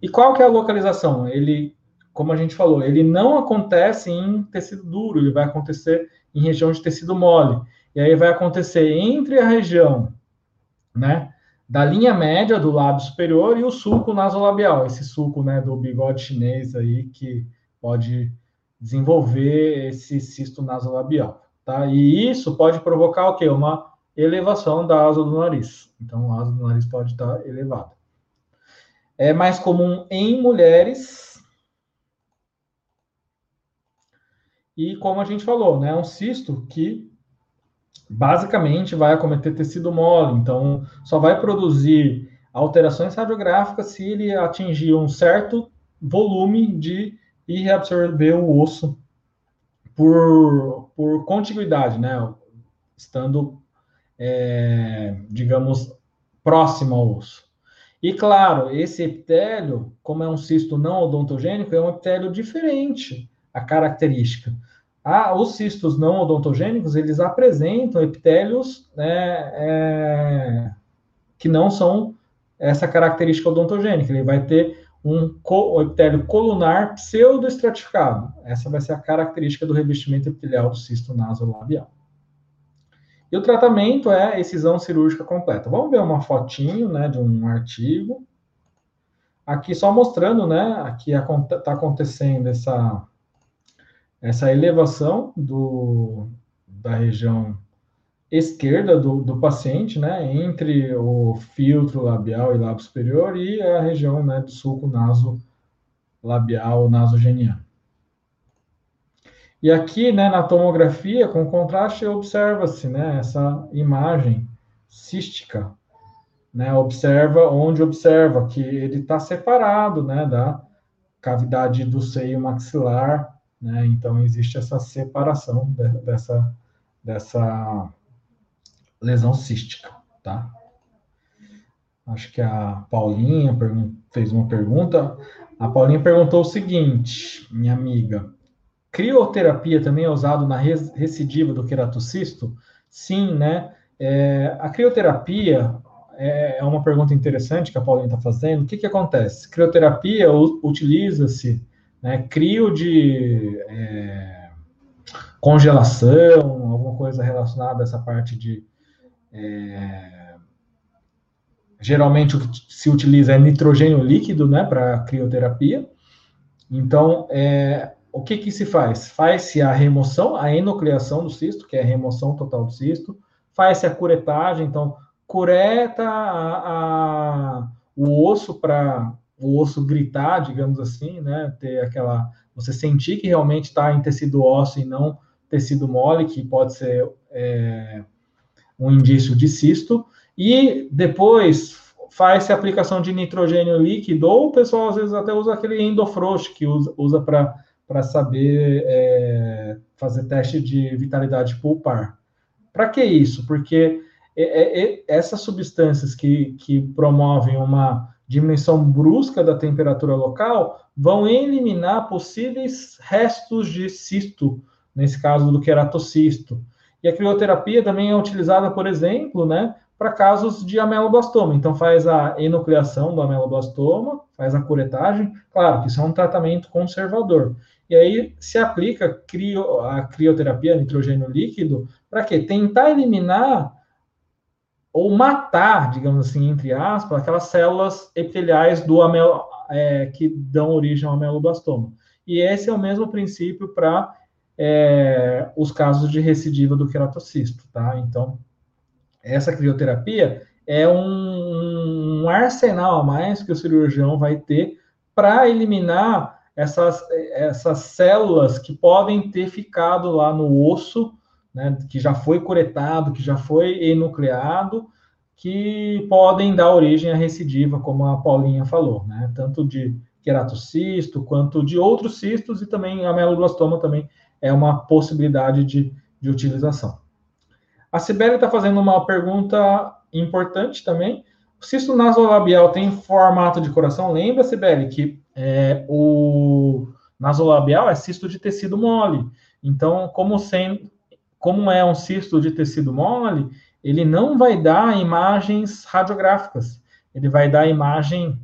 E qual que é a localização? Ele, como a gente falou, ele não acontece em tecido duro, ele vai acontecer em região de tecido mole. E aí vai acontecer entre a região, né, da linha média do lábio superior e o sulco nasolabial, esse sulco, né, do bigode chinês aí que pode desenvolver esse cisto nasolabial. Tá? E isso pode provocar o quê? Uma elevação da asa do nariz. Então, a asa do nariz pode estar elevada. É mais comum em mulheres. E como a gente falou, né, é um cisto que basicamente vai acometer tecido mole, então só vai produzir alterações radiográficas se ele atingir um certo volume de e reabsorver o osso por, por contiguidade, né? Estando, é, digamos, próximo ao osso. E claro, esse epitélio, como é um cisto não odontogênico, é um epitélio diferente a característica. Ah, os cistos não odontogênicos, eles apresentam epitélios né, é, que não são essa característica odontogênica. Ele vai ter um, epitélio colunar pseudoestratificado. Essa vai ser a característica do revestimento epitelial do cisto nasolabial. E o tratamento é excisão cirúrgica completa. Vamos ver uma fotinho, né, de um artigo. Aqui só mostrando, né, aqui está acontecendo essa, essa elevação do, da região esquerda do, do paciente, né, entre o filtro labial e lábio superior e a região né, do sulco naso labial nasogeniano. E aqui, né, na tomografia, com contraste, observa-se, né, essa imagem cística, né, observa onde observa que ele está separado, né, da cavidade do seio maxilar, né, então existe essa separação de, dessa, dessa lesão cística, tá? Acho que a Paulinha fez uma pergunta. A Paulinha perguntou o seguinte, minha amiga: crioterapia também é usado na recidiva do queratocisto? Sim, né? É, a crioterapia é, é uma pergunta interessante que a Paulinha está fazendo. O que, que acontece? Crioterapia utiliza-se né, crio de. É, congelação, alguma coisa relacionada a essa parte de. É, geralmente o que se utiliza é nitrogênio líquido, né, para crioterapia. Então, é, o que que se faz? Faz-se a remoção, a enucleação do cisto, que é a remoção total do cisto, faz-se a curetagem, então cureta a, a, o osso para o osso gritar, digamos assim, né, ter aquela, você sentir que realmente está em tecido ósseo e não tecido mole, que pode ser é, um indício de cisto, e depois faz-se aplicação de nitrogênio líquido, ou o pessoal às vezes até usa aquele endofrost, que usa, usa para saber é, fazer teste de vitalidade pulpar. Para que isso? Porque é, é, é, essas substâncias que, que promovem uma diminuição brusca da temperatura local vão eliminar possíveis restos de cisto, nesse caso do queratocisto. E a crioterapia também é utilizada, por exemplo, né, para casos de ameloblastoma. Então, faz a enucleação do ameloblastoma, faz a curetagem. Claro que isso é um tratamento conservador. E aí se aplica a crioterapia, nitrogênio líquido, para quê? Tentar eliminar ou matar, digamos assim, entre aspas, aquelas células epiteliais do amelo, é, que dão origem ao ameloblastoma. E esse é o mesmo princípio para é, os casos de recidiva do queratocisto, tá? Então, essa crioterapia é um, um arsenal a mais que o cirurgião vai ter para eliminar essas, essas células que podem ter ficado lá no osso, né, que já foi curetado, que já foi enucleado, que podem dar origem à recidiva, como a Paulinha falou, né, tanto de queratocisto quanto de outros cistos e também a meloblastoma também é uma possibilidade de, de utilização. A Sibeli está fazendo uma pergunta importante também. O cisto nasolabial tem formato de coração? Lembra, Sibeli, que é, o nasolabial é cisto de tecido mole. Então, como, sem, como é um cisto de tecido mole, ele não vai dar imagens radiográficas. Ele vai dar imagem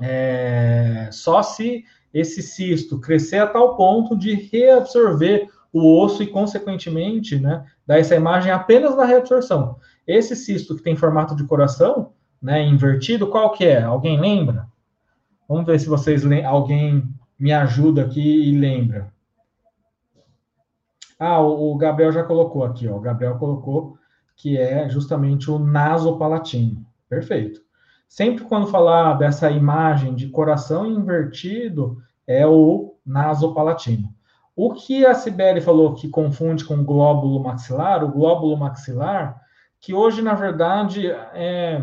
é, só se esse cisto crescer a tal ponto de reabsorver o osso e, consequentemente, né, dar essa imagem apenas na reabsorção. Esse cisto que tem formato de coração, né, invertido, qual que é? Alguém lembra? Vamos ver se vocês alguém me ajuda aqui e lembra. Ah, o, Gabriel já colocou aqui, ó. O Gabriel colocou que é justamente o nasopalatino. Perfeito. Sempre quando falar dessa imagem de coração invertido, é o nasopalatino. O que a Sibeli falou que confunde com glóbulo maxilar, o glóbulo maxilar, que hoje, na verdade, é...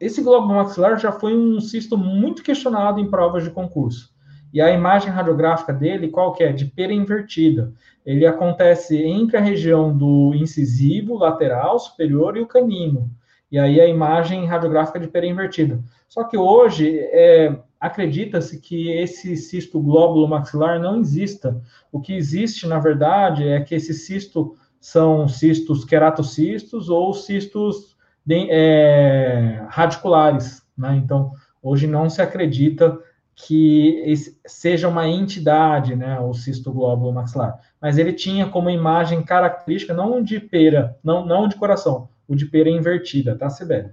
esse glóbulo maxilar já foi um cisto muito questionado em provas de concurso. E a imagem radiográfica dele, qual que é? De pera invertida. Ele acontece entre a região do incisivo lateral superior e o canino. E aí a imagem radiográfica de pera invertida. Só que hoje, é, acredita-se que esse cisto glóbulo maxilar não exista. O que existe, na verdade, é que esse cisto são cistos queratocistos ou cistos de, é, radiculares. Né? Então, hoje não se acredita que seja uma entidade, né, o cisto glóbulo maxilar. Mas ele tinha como imagem característica não de pera, não, não de coração, o de pera invertida, tá, Sibeli?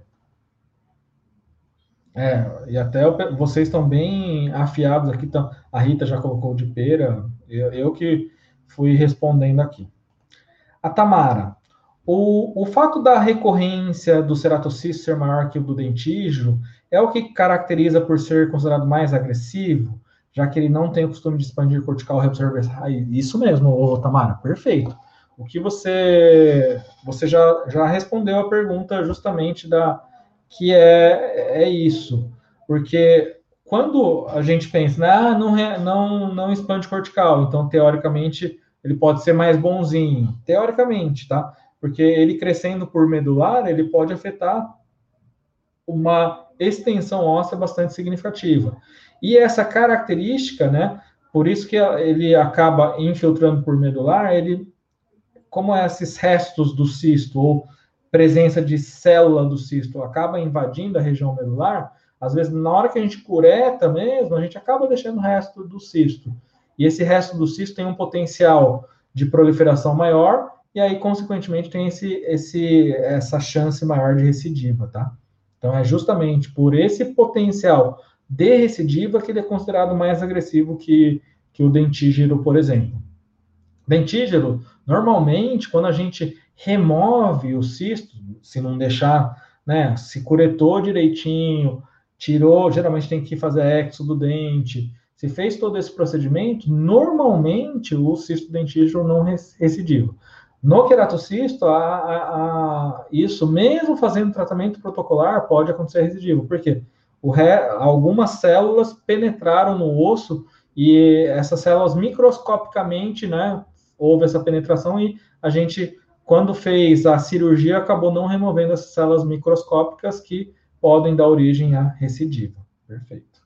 É, e até vocês estão bem afiados aqui. Tão, a Rita já colocou de pera, eu, eu que fui respondendo aqui. A Tamara, o, o fato da recorrência do ceratocisto ser maior que o do dentígio é o que caracteriza por ser considerado mais agressivo, já que ele não tem o costume de expandir cortical reabsorver. Isso mesmo, ô, Tamara, perfeito. O que você você já, já respondeu a pergunta justamente da que é, é isso. Porque quando a gente pensa, né, ah, não, não, não expande cortical, então teoricamente ele pode ser mais bonzinho. Teoricamente, tá? Porque ele crescendo por medular, ele pode afetar uma extensão óssea bastante significativa. E essa característica, né, por isso que ele acaba infiltrando por medular, ele, como esses restos do cisto, ou presença de célula do cisto acaba invadindo a região medular, às vezes, na hora que a gente cureta mesmo, a gente acaba deixando o resto do cisto. E esse resto do cisto tem um potencial de proliferação maior, e aí, consequentemente, tem esse, esse, essa chance maior de recidiva, tá? Então, é justamente por esse potencial de recidiva que ele é considerado mais agressivo que, que o dentígero, por exemplo. Dentígero, normalmente, quando a gente remove o cisto, se não deixar, né, se curetou direitinho, tirou, geralmente tem que fazer exo do dente, se fez todo esse procedimento, normalmente o cisto dentígero não recidiva. No queratocisto, a, a, a, isso, mesmo fazendo tratamento protocolar, pode acontecer recidivo. Por quê? Algumas células penetraram no osso e essas células microscopicamente, né, houve essa penetração e a gente, quando fez a cirurgia, acabou não removendo essas células microscópicas que podem dar origem à recidiva. Perfeito.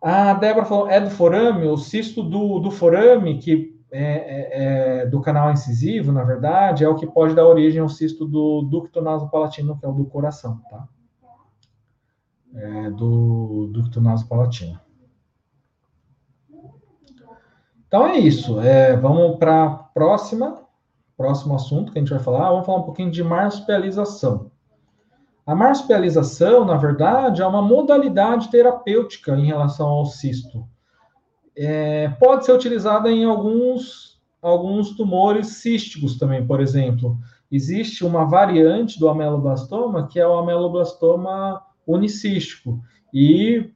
A Débora falou, é do forame, o cisto do, do forame, que é, é, é, do canal incisivo, na verdade, é o que pode dar origem ao cisto do ducto nasopalatino, que é o do coração, tá? É, do ducto nasopalatino. Então é isso. É, vamos para a próxima, próximo assunto que a gente vai falar. Vamos falar um pouquinho de marsupialização. A marsupialização, na verdade, é uma modalidade terapêutica em relação ao cisto é, pode ser utilizada em alguns, alguns tumores císticos também, por exemplo. Existe uma variante do ameloblastoma, que é o ameloblastoma unicístico. E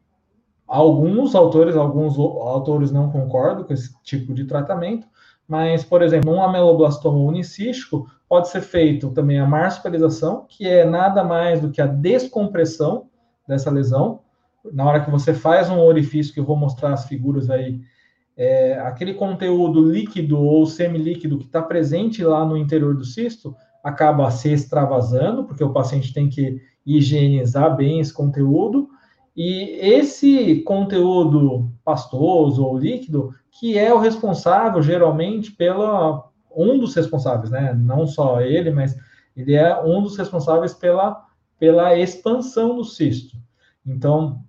alguns autores, alguns autores não concordam com esse tipo de tratamento, mas, por exemplo, um ameloblastoma unicístico pode ser feito também a marsupialização, que é nada mais do que a descompressão dessa lesão, na hora que você faz um orifício, que eu vou mostrar as figuras aí, é, aquele conteúdo líquido ou semilíquido que está presente lá no interior do cisto acaba se extravasando, porque o paciente tem que higienizar bem esse conteúdo, e esse conteúdo pastoso ou líquido, que é o responsável, geralmente, pela. Um dos responsáveis, né? Não só ele, mas ele é um dos responsáveis pela, pela expansão do cisto. Então,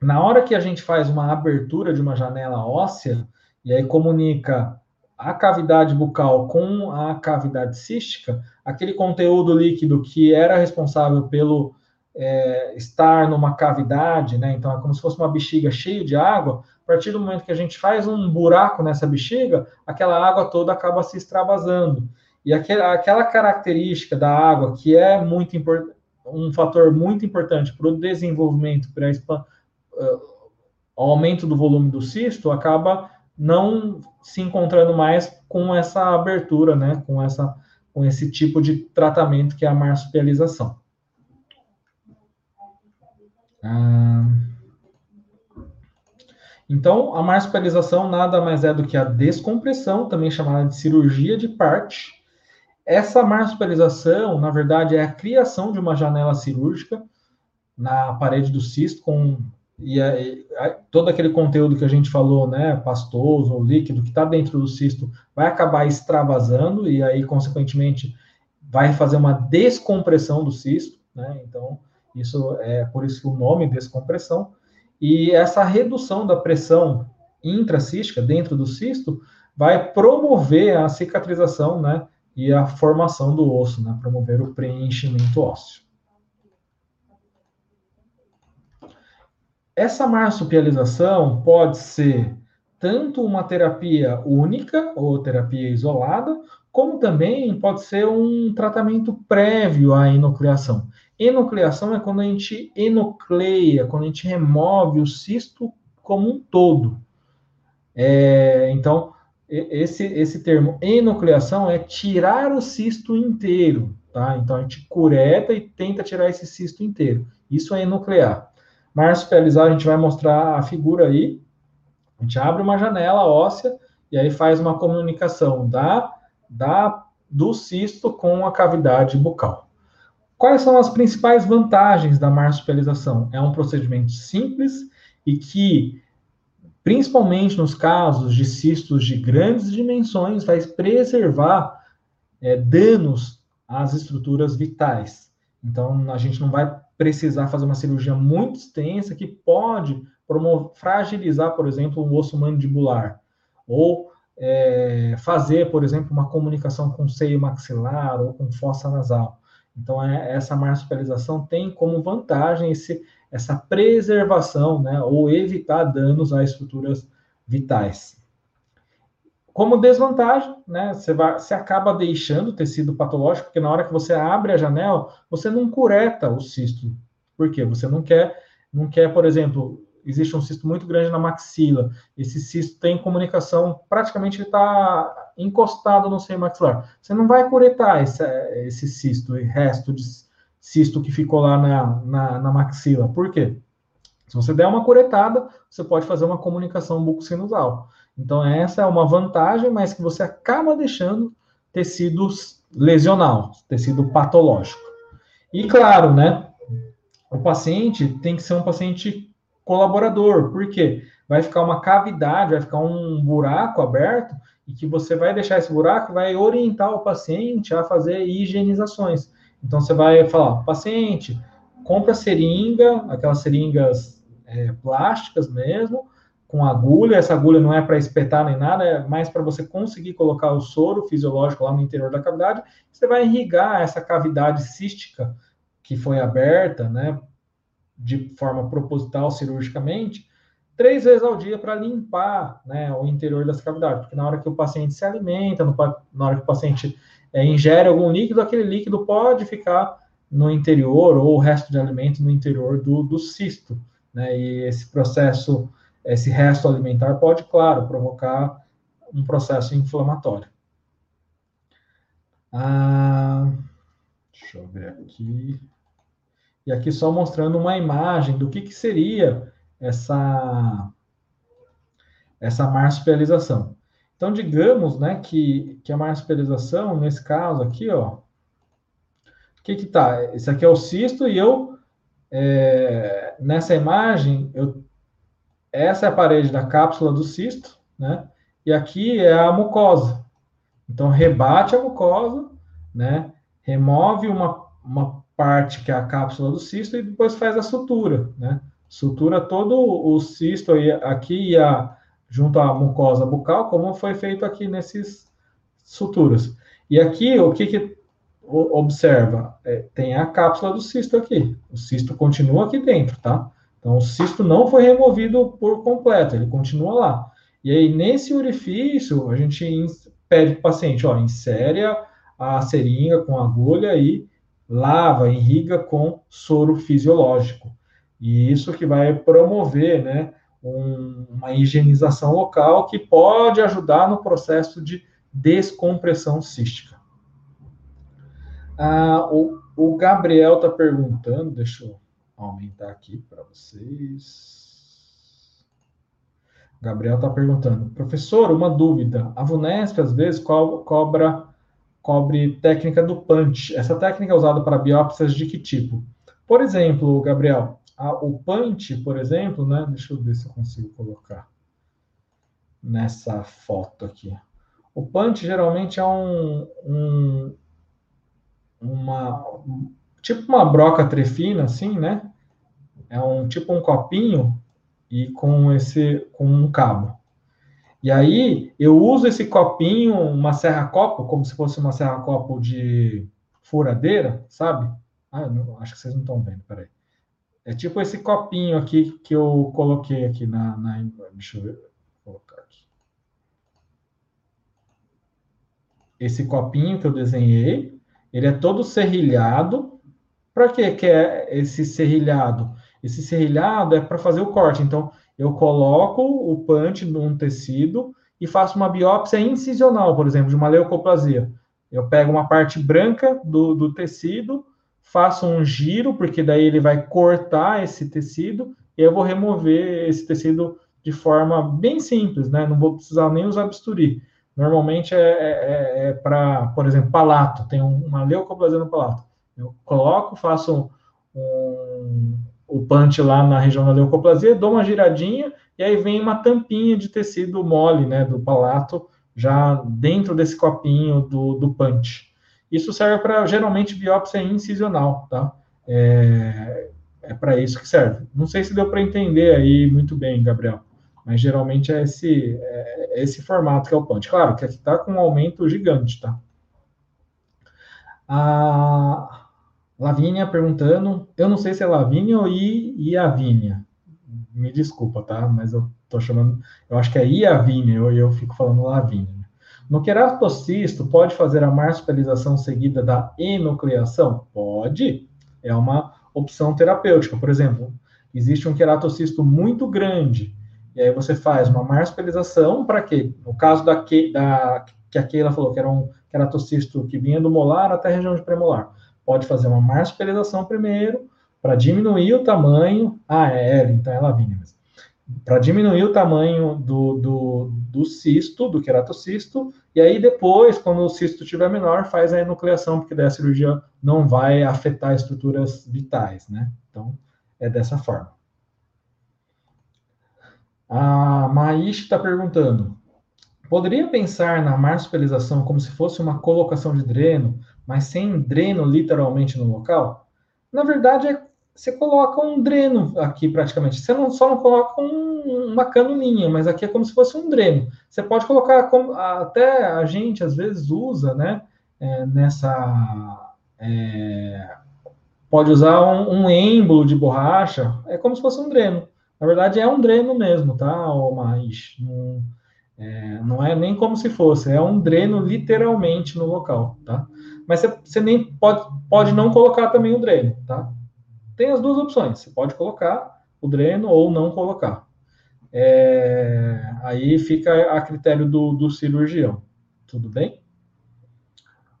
na hora que a gente faz uma abertura de uma janela óssea, e aí comunica a cavidade bucal com a cavidade cística, aquele conteúdo líquido que era responsável pelo é, estar numa cavidade, né? Então é como se fosse uma bexiga cheia de água. A partir do momento que a gente faz um buraco nessa bexiga, aquela água toda acaba se extravasando. E aquela, aquela característica da água que é muito um fator muito importante para o desenvolvimento, para a expansão o aumento do volume do cisto acaba não se encontrando mais com essa abertura, né, com, essa, com esse tipo de tratamento que é a marsupialização. Ah, então, a marsupialização nada mais é do que a descompressão, também chamada de cirurgia de parte. Essa marsupialização, na verdade, é a criação de uma janela cirúrgica na parede do cisto com e todo aquele conteúdo que a gente falou, né, pastoso ou líquido que está dentro do cisto, vai acabar extravasando e aí, consequentemente, vai fazer uma descompressão do cisto, né? Então, isso é por isso que o nome descompressão. E essa redução da pressão intracística dentro do cisto vai promover a cicatrização, né, e a formação do osso, né, promover o preenchimento ósseo. Essa marsupialização pode ser tanto uma terapia única ou terapia isolada, como também pode ser um tratamento prévio à enucleação. Enucleação é quando a gente enucleia, quando a gente remove o cisto como um todo. É, então, esse, esse termo enucleação é tirar o cisto inteiro, tá? Então, a gente cureta e tenta tirar esse cisto inteiro. Isso é enuclear. Marsupializar, a gente vai mostrar a figura aí. A gente abre uma janela óssea e aí faz uma comunicação da, da, do cisto com a cavidade bucal. Quais são as principais vantagens da marsupialização? É um procedimento simples e que, principalmente nos casos de cistos de grandes dimensões, vai preservar é, danos às estruturas vitais. Então, a gente não vai precisar fazer uma cirurgia muito extensa que pode fragilizar, por exemplo, o osso mandibular ou é, fazer, por exemplo, uma comunicação com seio maxilar ou com fossa nasal. Então, é, essa marsupialização tem como vantagem esse, essa preservação, né, ou evitar danos a estruturas vitais. Como desvantagem, né, você, vai, você acaba deixando o tecido patológico, porque na hora que você abre a janela, você não cureta o cisto. Por quê? Você não quer, não quer, por exemplo, existe um cisto muito grande na maxila. Esse cisto tem comunicação, praticamente ele está encostado no seio maxilar. Você não vai curetar esse, esse cisto, o resto de cisto que ficou lá na, na, na maxila. Por quê? Se você der uma curetada, você pode fazer uma comunicação bucosinusal. Então, essa é uma vantagem, mas que você acaba deixando tecido lesional, tecido patológico. E claro, né? O paciente tem que ser um paciente colaborador, porque vai ficar uma cavidade, vai ficar um buraco aberto, e que você vai deixar esse buraco, vai orientar o paciente a fazer higienizações. Então, você vai falar, paciente, compra seringa, aquelas seringas é, plásticas mesmo, com agulha. Essa agulha não é para espetar nem nada, é mais para você conseguir colocar o soro fisiológico lá no interior da cavidade. Você vai irrigar essa cavidade cística que foi aberta, né, de forma proposital cirurgicamente, três vezes ao dia para limpar né, o interior dessa cavidade, porque na hora que o paciente se alimenta, no, na hora que o paciente é, ingere algum líquido, aquele líquido pode ficar no interior ou o resto de alimento no interior do, do cisto, né, e esse processo esse resto alimentar pode, claro, provocar um processo inflamatório. Ah, deixa eu ver aqui. E aqui só mostrando uma imagem do que, que seria essa, essa marsupialização. Então, digamos né, que, que a marsupialização, nesse caso aqui, ó, o que que tá? Esse aqui é o cisto e eu, é, nessa imagem, eu essa é a parede da cápsula do cisto, né? E aqui é a mucosa. Então, rebate a mucosa, né? Remove uma, uma parte que é a cápsula do cisto e depois faz a sutura, né? Sutura todo o cisto aí, aqui e a, junto à mucosa bucal, como foi feito aqui nesses suturas. E aqui, o que, que observa? É, tem a cápsula do cisto aqui. O cisto continua aqui dentro, tá? Então, o cisto não foi removido por completo, ele continua lá. E aí, nesse orifício, a gente pede para o paciente, ó, insere a seringa com agulha e lava, irriga com soro fisiológico. E isso que vai promover, né, um, uma higienização local que pode ajudar no processo de descompressão cística. Ah, o, o Gabriel está perguntando, deixa eu aumentar aqui para vocês. Gabriel está perguntando, professor, uma dúvida. A VUNESP às vezes co cobra cobre técnica do punch. Essa técnica é usada para biópsias de que tipo? Por exemplo, Gabriel, a, o punch, por exemplo, né? Deixa eu ver se eu consigo colocar nessa foto aqui. O punch geralmente é um, um uma tipo uma broca trefina, assim, né? É um tipo um copinho e com esse com um cabo. E aí eu uso esse copinho, uma serra-copo, como se fosse uma serra-copo de furadeira, sabe? Ah, não, acho que vocês não estão vendo, peraí. É tipo esse copinho aqui que eu coloquei aqui na, na deixa eu ver, vou colocar aqui. Esse copinho que eu desenhei, ele é todo serrilhado. Para que que é esse serrilhado? Esse serrilhado é para fazer o corte. Então, eu coloco o punch num tecido e faço uma biópsia incisional, por exemplo, de uma leucoplasia. Eu pego uma parte branca do, do tecido, faço um giro, porque daí ele vai cortar esse tecido, e eu vou remover esse tecido de forma bem simples, né? Não vou precisar nem usar bisturi. Normalmente é, é, é, é para, por exemplo, palato. Tem uma leucoplasia no palato. Eu coloco, faço um, o punch lá na região da leucoplasia, dou uma giradinha e aí vem uma tampinha de tecido mole, né, do palato, já dentro desse copinho do, do punch. Isso serve para, geralmente, biópsia incisional, tá? É, é para isso que serve. Não sei se deu para entender aí muito bem, Gabriel, Mas geralmente é esse, é, esse formato que é o punch. Claro que aqui está com um aumento gigante, tá? A Lavínia perguntando, eu não sei se é Lavínia ou Iavínia. Me desculpa, tá? Mas eu tô chamando, eu acho que é Iavínia, eu, eu fico falando Lavínia. No queratocisto, pode fazer a marsupialização seguida da enucleação? Pode. É uma opção terapêutica. Por exemplo, existe um queratocisto muito grande, e aí você faz uma marsupialização para quê? No caso da, que, da que a Keila falou, que era um queratocisto que vinha do molar até a região de premolar. Pode fazer uma marsupialização primeiro, para diminuir o tamanho. Ah, é ela, então ela vinha. Para diminuir o tamanho do, do, do cisto, do queratocisto, e aí depois, quando o cisto estiver menor, faz a enucleação, porque daí a cirurgia não vai afetar estruturas vitais, né? Então, é dessa forma. A Maish está perguntando: poderia pensar na marsupialização como se fosse uma colocação de dreno, mas sem dreno literalmente no local? Na verdade, é, você coloca um dreno aqui praticamente. Você não, só não coloca um, uma canulinha, mas aqui é como se fosse um dreno. Você pode colocar, como, até a gente às vezes usa, né? É, nessa. É, pode usar um, um êmbolo de borracha, é como se fosse um dreno. Na verdade, é um dreno mesmo, tá, mas não, é, não é nem como se fosse, é um dreno literalmente no local, tá? Mas você, nem pode, pode não colocar também o dreno, tá? Tem as duas opções, você pode colocar o dreno ou não colocar. É, aí fica a critério do, do cirurgião, tudo bem?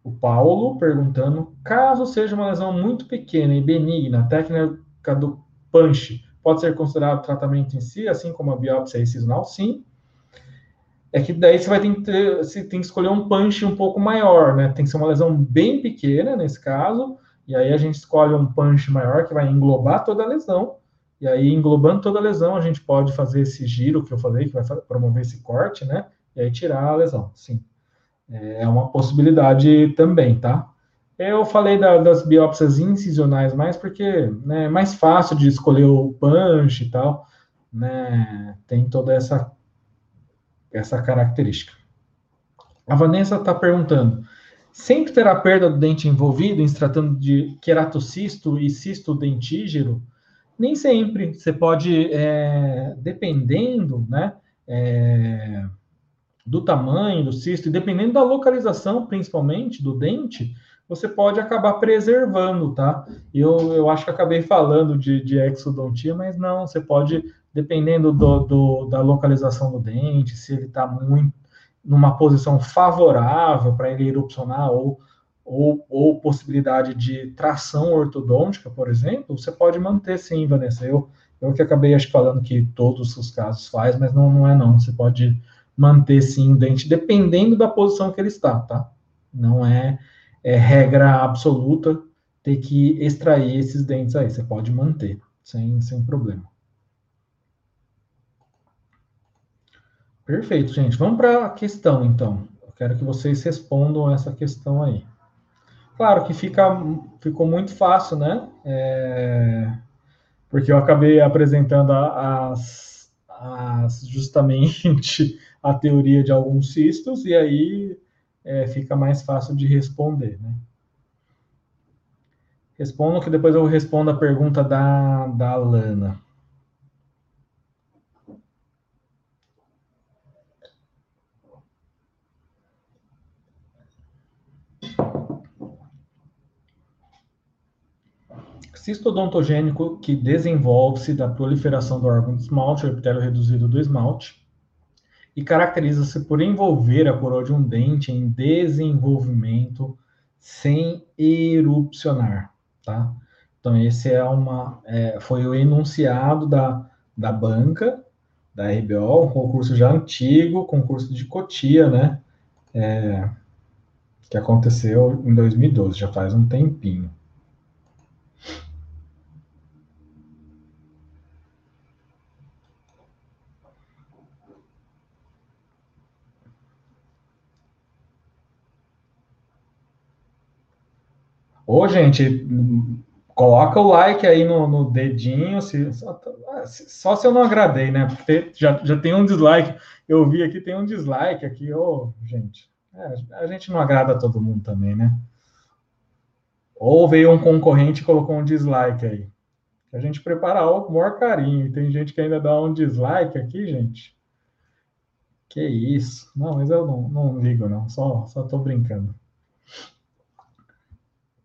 O Paulo perguntando: caso seja uma lesão muito pequena e benigna, a técnica do punch pode ser considerado tratamento em si, assim como a biópsia incisional? Sim. É que daí você vai ter que, ter, você tem que escolher um punch um pouco maior, né? Tem que ser uma lesão bem pequena nesse caso, e aí a gente escolhe um punch maior que vai englobar toda a lesão. E aí, englobando toda a lesão, a gente pode fazer esse giro que eu falei, que vai promover esse corte, né? E aí tirar a lesão, sim. É uma possibilidade também, tá? Eu falei da, das biópsias incisionais mais porque né, é mais fácil de escolher o punch e tal, né? Tem toda essa, essa característica. A Vanessa está perguntando: sempre terá perda do dente envolvido em se tratando de queratocisto e cisto dentígero? Nem sempre. Você pode, é, dependendo, né? É, do tamanho do cisto, e dependendo da localização, principalmente, do dente, você pode acabar preservando, tá? Eu, eu acho que acabei falando de, de exodontia, mas não, você pode, dependendo do, do da localização do dente, se ele está muito numa posição favorável para ele erupcionar ou, ou, ou, possibilidade de tração ortodôntica, por exemplo, você pode manter sim, Vanessa. Eu, eu que acabei acho, falando que todos os casos faz, mas não, não é não. Você pode manter sim o dente, dependendo da posição que ele está, tá? Não é, é regra absoluta ter que extrair esses dentes aí. Você pode manter, sem, sem problema. Perfeito, gente. Vamos para a questão, então. Eu quero que vocês respondam essa questão aí. Claro que fica, ficou muito fácil, né? É, porque eu acabei apresentando as, as justamente <laughs> a teoria de alguns cistos, e aí é, fica mais fácil de responder. Né? Respondo que depois eu respondo a pergunta da, da Lana. Cisto odontogênico que desenvolve-se da proliferação do órgão de esmalte, o epitélio reduzido do esmalte, e caracteriza-se por envolver a coroa de um dente em desenvolvimento sem erupcionar, tá? Então, esse é uma, é, foi o enunciado da, da banca, da RBO, um concurso já antigo, concurso de Cotia, né? É, que aconteceu em 2012, já faz um tempinho. Ô, gente, Coloca o like aí no, no dedinho, se, só, só, se eu não agradei, né? Porque já, já tem um dislike. Eu vi aqui, tem um dislike aqui. Ô, gente, é, a gente não agrada todo mundo também, né? Ou veio um concorrente e colocou um dislike aí. A gente prepara o maior carinho. E tem gente que ainda dá um dislike aqui, gente. Que isso. Não, mas eu não, não ligo, não. Só, só tô brincando.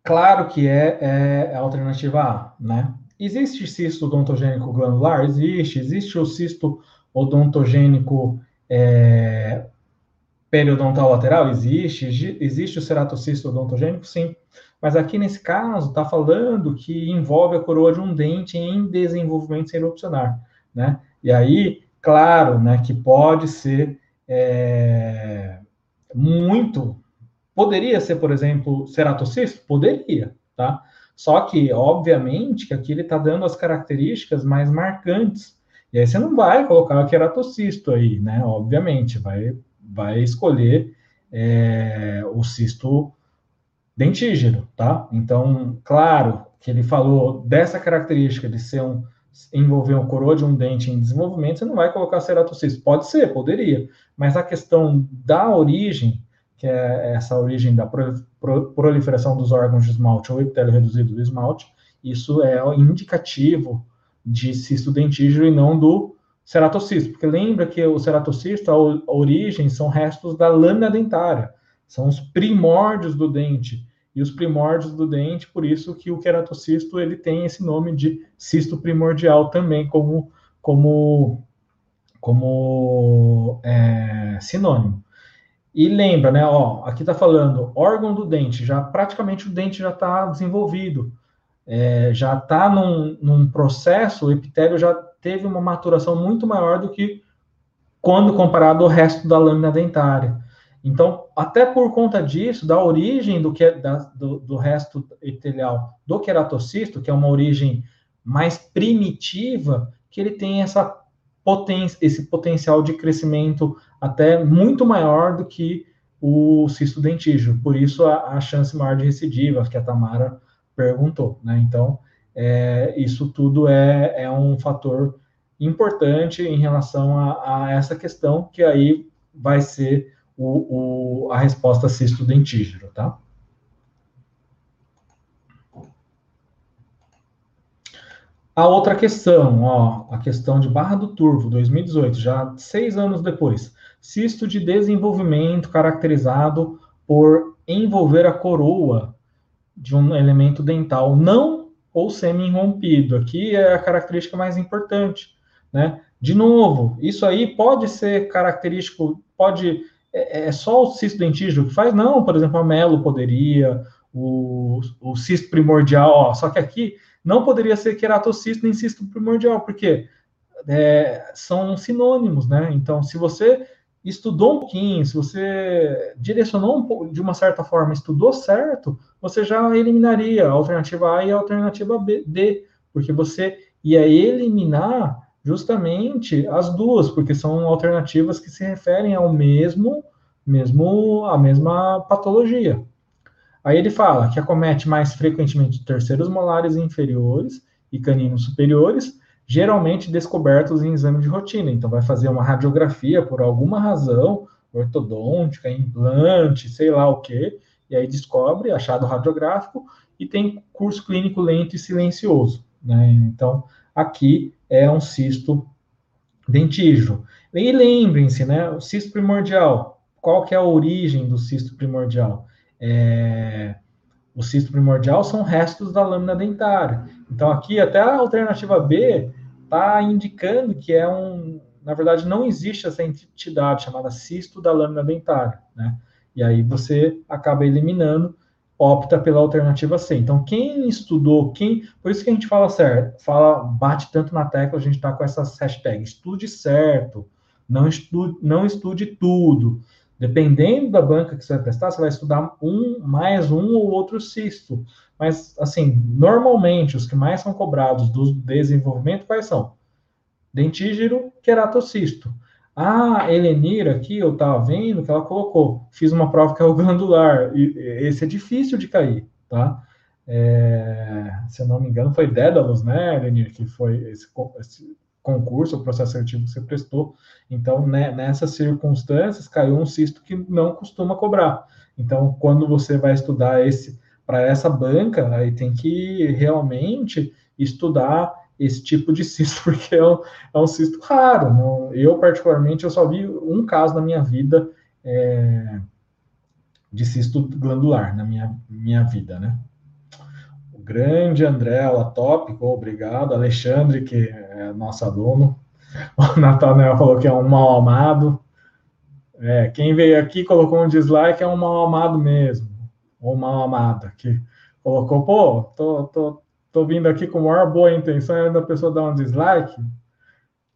Claro que é, é a alternativa A, né? Existe cisto odontogênico glandular? Existe. Existe o cisto odontogênico é, periodontal lateral? Existe. Existe o ceratocisto odontogênico? Sim. Mas aqui nesse caso está falando que envolve a coroa de um dente em desenvolvimento sem erupcionar, né? E aí, claro, né, que pode ser é, muito, poderia ser, por exemplo, ceratocisto? Poderia, tá? Só que, obviamente, que aqui ele está dando as características mais marcantes. E aí você não vai colocar o queratocisto aí, né? Obviamente, vai, vai escolher é, o cisto dentígeno, tá? Então, claro que ele falou dessa característica de ser um envolver um coroa de um dente em desenvolvimento, você não vai colocar ceratocisto. Pode ser, poderia, mas a questão da origem, que é essa origem da proliferação dos órgãos de esmalte ou epitélio reduzido do esmalte, isso é indicativo de cisto dentígeno e não do ceratocisto, porque lembra que o ceratocisto, a origem são restos da lâmina dentária, são os primórdios do dente. E os primórdios do dente, por isso que o queratocisto ele tem esse nome de cisto primordial também como, como, como é, sinônimo. E lembra, né? Ó, aqui está falando órgão do dente, já praticamente o dente já está desenvolvido, é, já está num, num processo, o epitélio já teve uma maturação muito maior do que quando comparado ao resto da lâmina dentária. Então, até por conta disso, da origem do, que, da, do, do resto epitelial do queratocisto, que é uma origem mais primitiva, que ele tem essa poten esse potencial de crescimento até muito maior do que o cisto dentígeno. Por isso, a, a chance maior de recidiva, que a Tamara perguntou. Né? Então, é, isso tudo é, é um fator importante em relação a, a essa questão, que aí vai ser o, o, a resposta cisto dentígeno, tá? A outra questão, ó, a questão de Barra do Turvo, 2018, já seis anos depois. Cisto de desenvolvimento caracterizado por envolver a coroa de um elemento dental não ou semi-rompido. Aqui é a característica mais importante, né? De novo, isso aí pode ser característico, pode é, é só o cisto dentígeno que faz? Não, por exemplo, a melo poderia, o, o cisto primordial, ó, só que aqui não poderia ser queratocisto nem cisto primordial, porque é, são sinônimos, né? Então, se você estudou um pouquinho, se você direcionou um pouco, de uma certa forma, estudou certo, você já eliminaria a alternativa A e a alternativa B, D, porque você ia eliminar justamente as duas, porque são alternativas que se referem ao mesmo, mesmo a mesma patologia. Aí ele fala que acomete mais frequentemente terceiros molares inferiores e caninos superiores, geralmente descobertos em exame de rotina. Então vai fazer uma radiografia por alguma razão, ortodôntica, implante, sei lá o quê, e aí descobre achado radiográfico e tem curso clínico lento e silencioso. Né? Então, aqui é um cisto dentígeno. E lembrem-se, né, o cisto primordial, qual que é a origem do cisto primordial? É, o cisto primordial são restos da lâmina dentária. Então, aqui, até a alternativa B está indicando que é um. Na verdade, não existe essa entidade chamada cisto da lâmina dentária, né? E aí você acaba eliminando opta pela alternativa C. Então, quem estudou, quem. Por isso que a gente fala certo, fala, bate tanto na tecla, a gente está com essas hashtags. Estude certo, não estude, não estude tudo. Dependendo da banca que você vai prestar, você vai estudar um, mais um ou outro cisto. Mas, assim, normalmente, os que mais são cobrados do desenvolvimento, quais são? Dentígero, queratocisto. A Helenira aqui, eu estava vendo que ela colocou, fiz uma prova que é o glandular, e esse é difícil de cair, tá? é, se eu não me engano, foi Dédalus, né, Lenir, que foi esse, esse, concurso, o processo seletivo que você prestou. Então, né, nessas circunstâncias, caiu um cisto que não costuma cobrar. Então, quando você vai estudar esse para essa banca, aí tem que realmente estudar esse tipo de cisto, <laughs> porque é um, é um cisto raro. Não, eu, particularmente, eu só vi um caso na minha vida é, de cisto glandular, na minha, minha vida, né? Grande André Latópico, obrigado. Alexandre, que é nosso aluno. O Nathanael falou que é um mal amado. É, quem veio aqui colocou um dislike é um mal amado mesmo. Ou mal amada, que colocou, pô, tô, tô, tô vindo aqui com a maior boa intenção, e a pessoa dá um dislike,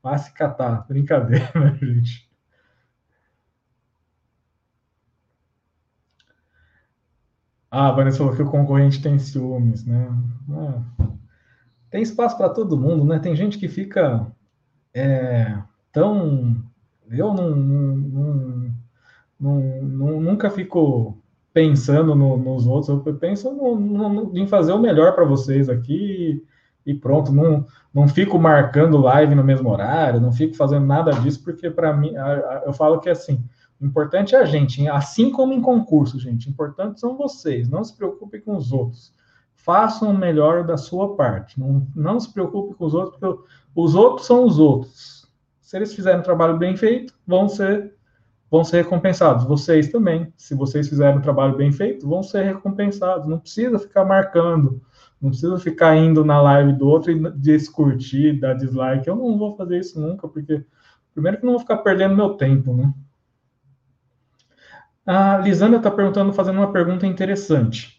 vai se catar. Brincadeira, <laughs> gente. Ah, Vanessa falou que o concorrente tem ciúmes, né? Ah, tem espaço para todo mundo, né? Tem gente que fica é, tão. Eu não, não, não, nunca fico pensando no, nos outros, eu penso no, no, em fazer o melhor para vocês aqui e, pronto. Não, não fico marcando live no mesmo horário, não fico fazendo nada disso, porque para mim, eu falo que assim o importante é a gente, assim como em concurso, gente. Importante são vocês. Não se preocupe com os outros. Façam o melhor da sua parte. Não, não se preocupe com os outros, porque os outros são os outros. Se eles fizerem um trabalho bem feito, vão ser vão ser recompensados. Vocês também, se vocês fizerem um trabalho bem feito, vão ser recompensados. Não precisa ficar marcando, não precisa ficar indo na live do outro e descurtir, dar dislike. Eu não vou fazer isso nunca, porque primeiro que não vou ficar perdendo meu tempo, né? A Lisandra está perguntando, fazendo uma pergunta interessante.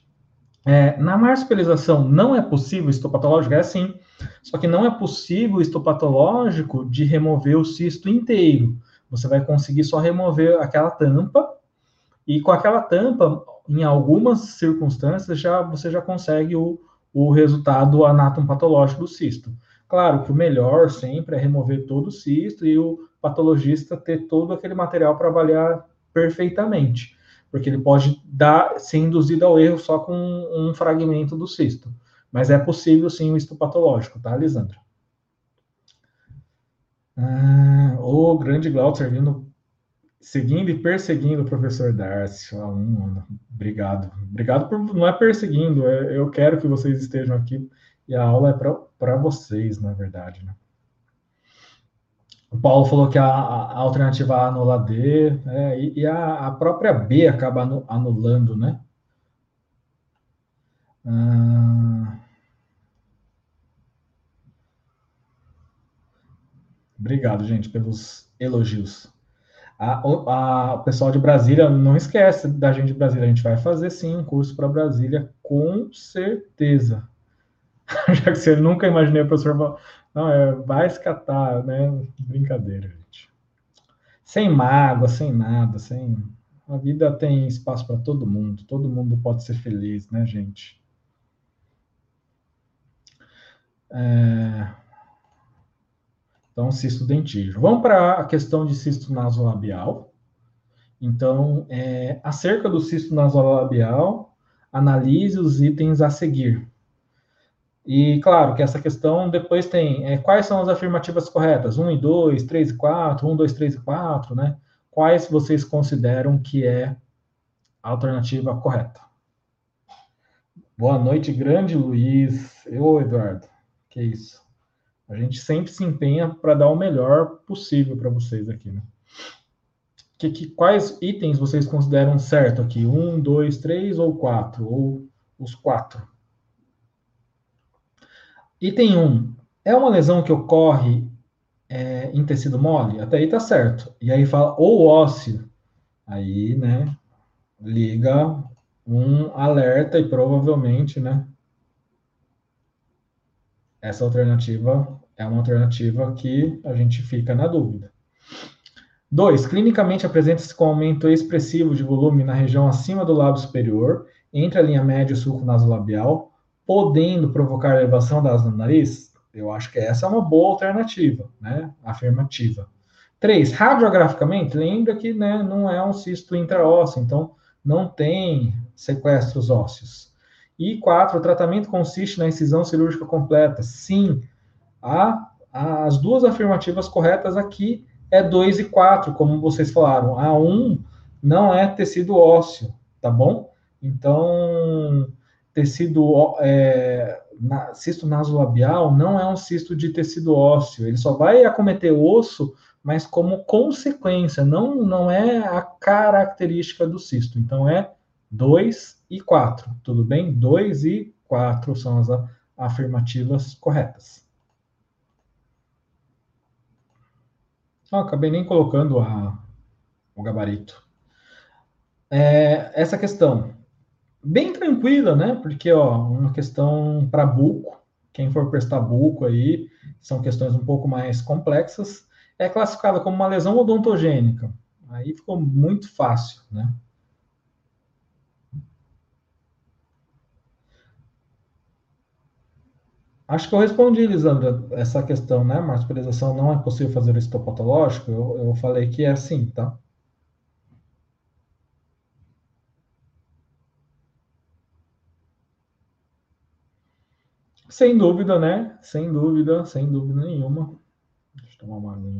É, na marsupialização não é possível histopatológico? É sim. Só que não é possível histopatológico de remover o cisto inteiro. Você vai conseguir só remover aquela tampa, e com aquela tampa, em algumas circunstâncias, já você já consegue o, o resultado anatomopatológico do cisto. Claro que o melhor sempre é remover todo o cisto e o patologista ter todo aquele material para avaliar perfeitamente, porque ele pode dar, ser induzido ao erro só com um, fragmento do cisto. Mas é possível sim o histopatológico, tá, Lisandra? Ah, o grande Glauber vindo, seguindo e perseguindo o professor Darcy. Um, obrigado. Obrigado por. Não é perseguindo, é, eu quero que vocês estejam aqui e a aula é para vocês, na verdade, né? O Paulo falou que a, a alternativa A anula D, é, e, e a, a, própria B acaba anulando, né? Ah, obrigado, gente, pelos elogios. A, o pessoal de Brasília, não esquece da gente de Brasília, a gente vai fazer sim um curso para Brasília, com certeza. <laughs> Já que você nunca imaginei o professor não, é, vai escatar, né? Brincadeira, gente. Sem mágoa, sem nada, sem. A vida tem espaço para todo mundo, todo mundo pode ser feliz, né, gente? É... Então, cisto dentígeno. Vamos para a questão de cisto nasolabial. Então, é, acerca do cisto nasolabial, analise os itens a seguir. E claro que essa questão depois tem é, quais são as afirmativas corretas? 1 e 2, 3 e 4, 1, 2, 3 e 4, né? Quais vocês consideram que é a alternativa correta? Boa noite, grande Luiz. Eu, Eduardo. Que isso. A gente sempre se empenha para dar o melhor possível para vocês aqui, né? Que, que, quais itens vocês consideram certo aqui? Um, dois, três ou quatro? Ou os quatro? Item 1. É uma lesão que ocorre é, em tecido mole? Até aí tá certo. E aí fala ou ósseo. Aí, né, liga um alerta e provavelmente, né, essa alternativa é uma alternativa que a gente fica na dúvida. 2. Clinicamente apresenta-se com aumento expressivo de volume na região acima do lábio superior, entre a linha média e o sulco nasolabial, podendo provocar elevação das no nariz? Eu acho que essa é uma boa alternativa, né? Afirmativa. Três, radiograficamente, lembra que né, não é um cisto intraósseo, então não tem sequestros ósseos. E quatro, o tratamento consiste na incisão cirúrgica completa. Sim, a, as duas afirmativas corretas aqui é 2 e 4, como vocês falaram. A 1 um não é tecido ósseo, tá bom? Então, tecido é, na, cisto nasolabial não é um cisto de tecido ósseo, ele só vai acometer osso, mas como consequência, não, não é a característica do cisto. Então, é 2 e 4, tudo bem? 2 e 4 são as afirmativas corretas. Ah, acabei nem colocando a, o gabarito. É, essa questão, bem tranquila, né? Porque, ó, uma questão para buco, quem for prestar buco aí, são questões um pouco mais complexas, é classificada como uma lesão odontogênica. Aí ficou muito fácil, né? Acho que eu respondi, Lisandra, essa questão, né? Marsupialização não é possível fazer o histopatológico. Eu, eu falei que é assim, tá? Sem dúvida, né? Sem dúvida, sem dúvida nenhuma. Deixa eu tomar uma aguinha.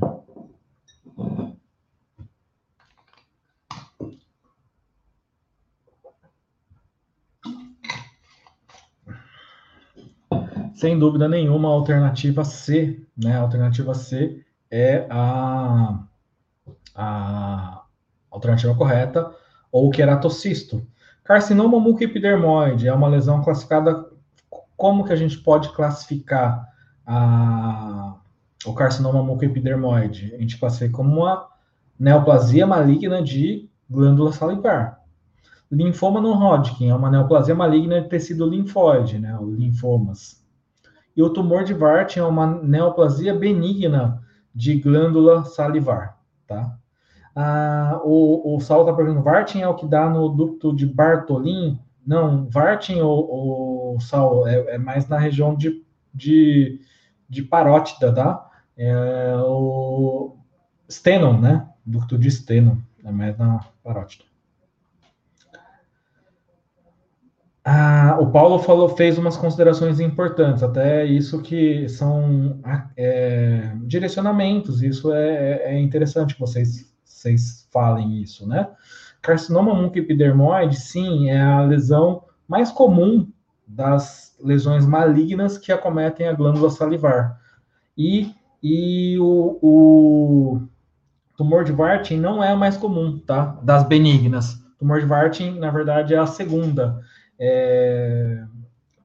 sem dúvida nenhuma, a alternativa C, né? A alternativa C é a, a alternativa correta, ou queratocisto. Carcinoma mucoepidermoide é uma lesão classificada. Como que a gente pode classificar a, o carcinoma mucoepidermoide? A gente classifica como uma neoplasia maligna de glândula salivar. Linfoma no Hodgkin é uma neoplasia maligna de tecido linfóide, né? O linfomas. E o tumor de Warthin é uma neoplasia benigna de glândula salivar, tá? Ah, o, o Saulo está perguntando, Warthin é o que dá no ducto de Bartolin? Não, Warthin, o, o Saulo, é, é, mais na região de, de, de parótida, tá? É o Stenon, né? Ducto de Stenon, é mais na parótida. Ah, o Paulo falou, fez umas considerações importantes, até isso que são é, direcionamentos, isso é, é, interessante que vocês, vocês falem isso, né? Carcinoma mucoepidermoide, sim, é a lesão mais comum das lesões malignas que acometem a glândula salivar. E, e o, o tumor de Warthin não é a mais comum, tá? Das benignas. O tumor de Warthin, na verdade, é a segunda. É,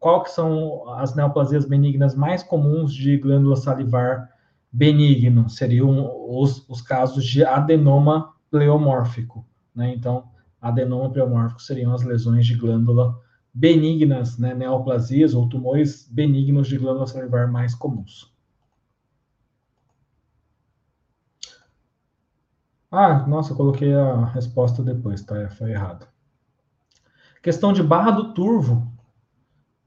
qual que são as neoplasias benignas mais comuns de glândula salivar benigno? Seriam os, os casos de adenoma pleomórfico, né? Então, adenoma pleomórfico seriam as lesões de glândula benignas, né? Neoplasias ou tumores benignos de glândula salivar mais comuns. Ah, nossa, coloquei a resposta depois, tá? Foi errado. Questão de barra do turvo.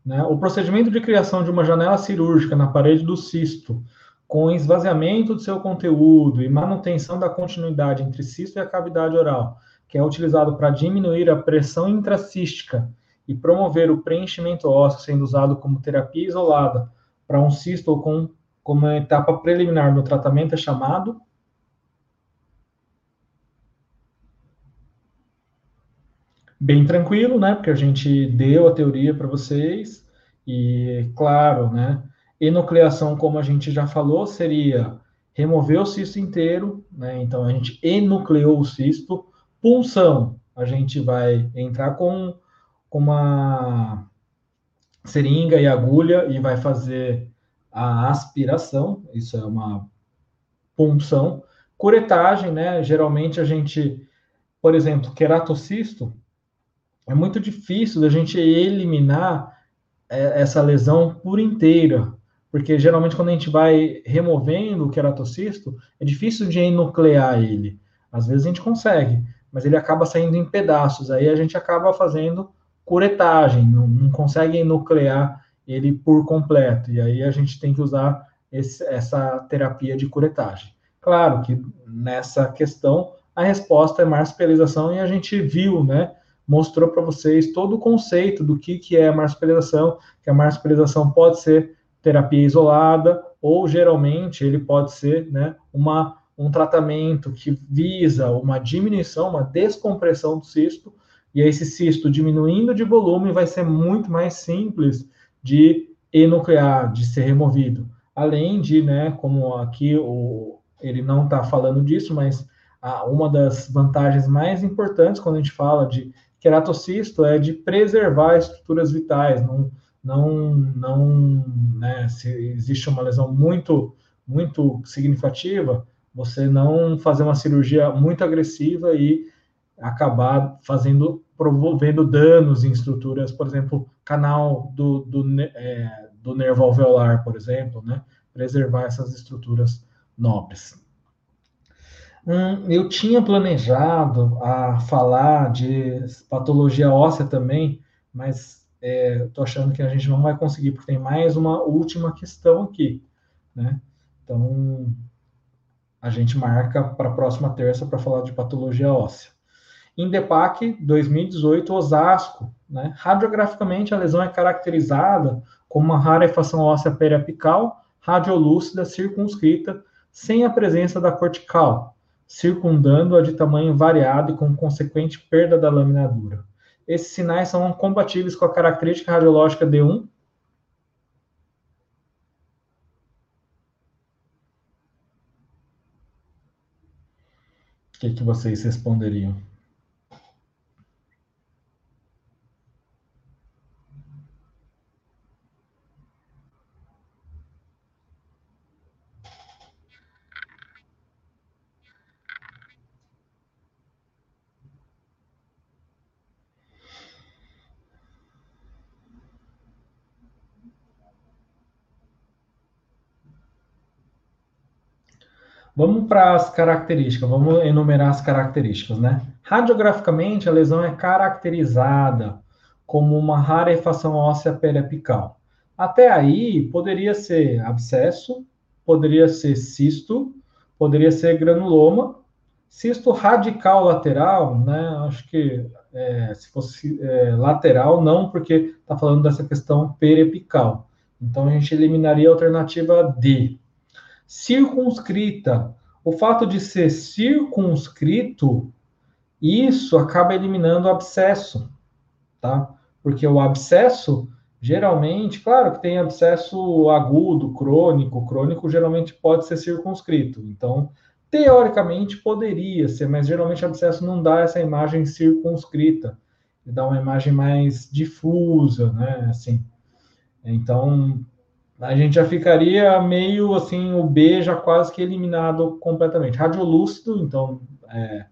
Né? O procedimento de criação de uma janela cirúrgica na parede do cisto, com esvaziamento do seu conteúdo e manutenção da continuidade entre cisto e a cavidade oral, que é utilizado para diminuir a pressão intracística e promover o preenchimento ósseo, sendo usado como terapia isolada para um cisto ou com, como uma etapa preliminar no tratamento, é chamado bem tranquilo, né? Porque a gente deu a teoria para vocês e, claro, né? Enucleação, como a gente já falou, seria remover o cisto inteiro, né? Então a gente enucleou o cisto. Punção, a gente vai entrar com, com uma seringa e agulha e vai fazer a aspiração. Isso é uma punção. Curetagem, né? Geralmente a gente, por exemplo, queratocisto, é muito difícil da gente eliminar é, essa lesão por inteira, porque geralmente quando a gente vai removendo o queratocisto, é difícil de enuclear ele. Às vezes a gente consegue, mas ele acaba saindo em pedaços, aí a gente acaba fazendo curetagem, não, não consegue enuclear ele por completo, e aí a gente tem que usar esse, essa terapia de curetagem. Claro que nessa questão a resposta é marsupialização e a gente viu, né, mostrou para vocês todo o conceito do que, que é marsupialização, que a marsupialização pode ser terapia isolada, ou geralmente ele pode ser né, uma, um tratamento que visa uma diminuição, uma descompressão do cisto, e esse cisto diminuindo de volume vai ser muito mais simples de enuclear, de ser removido. Além de, né, como aqui o, ele não está falando disso, mas a, uma das vantagens mais importantes quando a gente fala de queratocisto é de preservar estruturas vitais, não, não, não né, se existe uma lesão muito, muito significativa, você não fazer uma cirurgia muito agressiva e acabar fazendo, promovendo danos em estruturas, por exemplo, canal do, do, é, do nervo alveolar, por exemplo, né? Preservar essas estruturas nobres. Hum, eu tinha planejado a falar de patologia óssea também, mas é, achando que a gente não vai conseguir, porque tem mais uma última questão aqui, né? Então, a gente marca para a próxima terça para falar de patologia óssea. Indepac 2018, Osasco. Né? Radiograficamente, a lesão é caracterizada como uma rarefação óssea periapical, radiolúcida, circunscrita, sem a presença da cortical, circundando-a de tamanho variado e com consequente perda da lâmina dura. Esses sinais são compatíveis com a característica radiológica D1. O que, que vocês responderiam? Vamos para as características, vamos enumerar as características, né? Radiograficamente, a lesão é caracterizada como uma rarefação óssea periapical. Até aí, poderia ser abscesso, poderia ser cisto, poderia ser granuloma. Cisto radical lateral, né? Acho que é, se fosse é, lateral, não, porque está falando dessa questão periapical. Então, a gente eliminaria a alternativa D, circunscrita. O fato de ser circunscrito, isso acaba eliminando o abscesso, tá? Porque o abscesso, geralmente, claro que tem abscesso agudo, crônico, crônico geralmente pode ser circunscrito. Então, teoricamente poderia ser, mas geralmente o abscesso não dá essa imagem circunscrita, dá uma imagem mais difusa, né? Assim. Então, a gente já ficaria meio assim, o B já quase que eliminado completamente. Radiolúcido, então, é,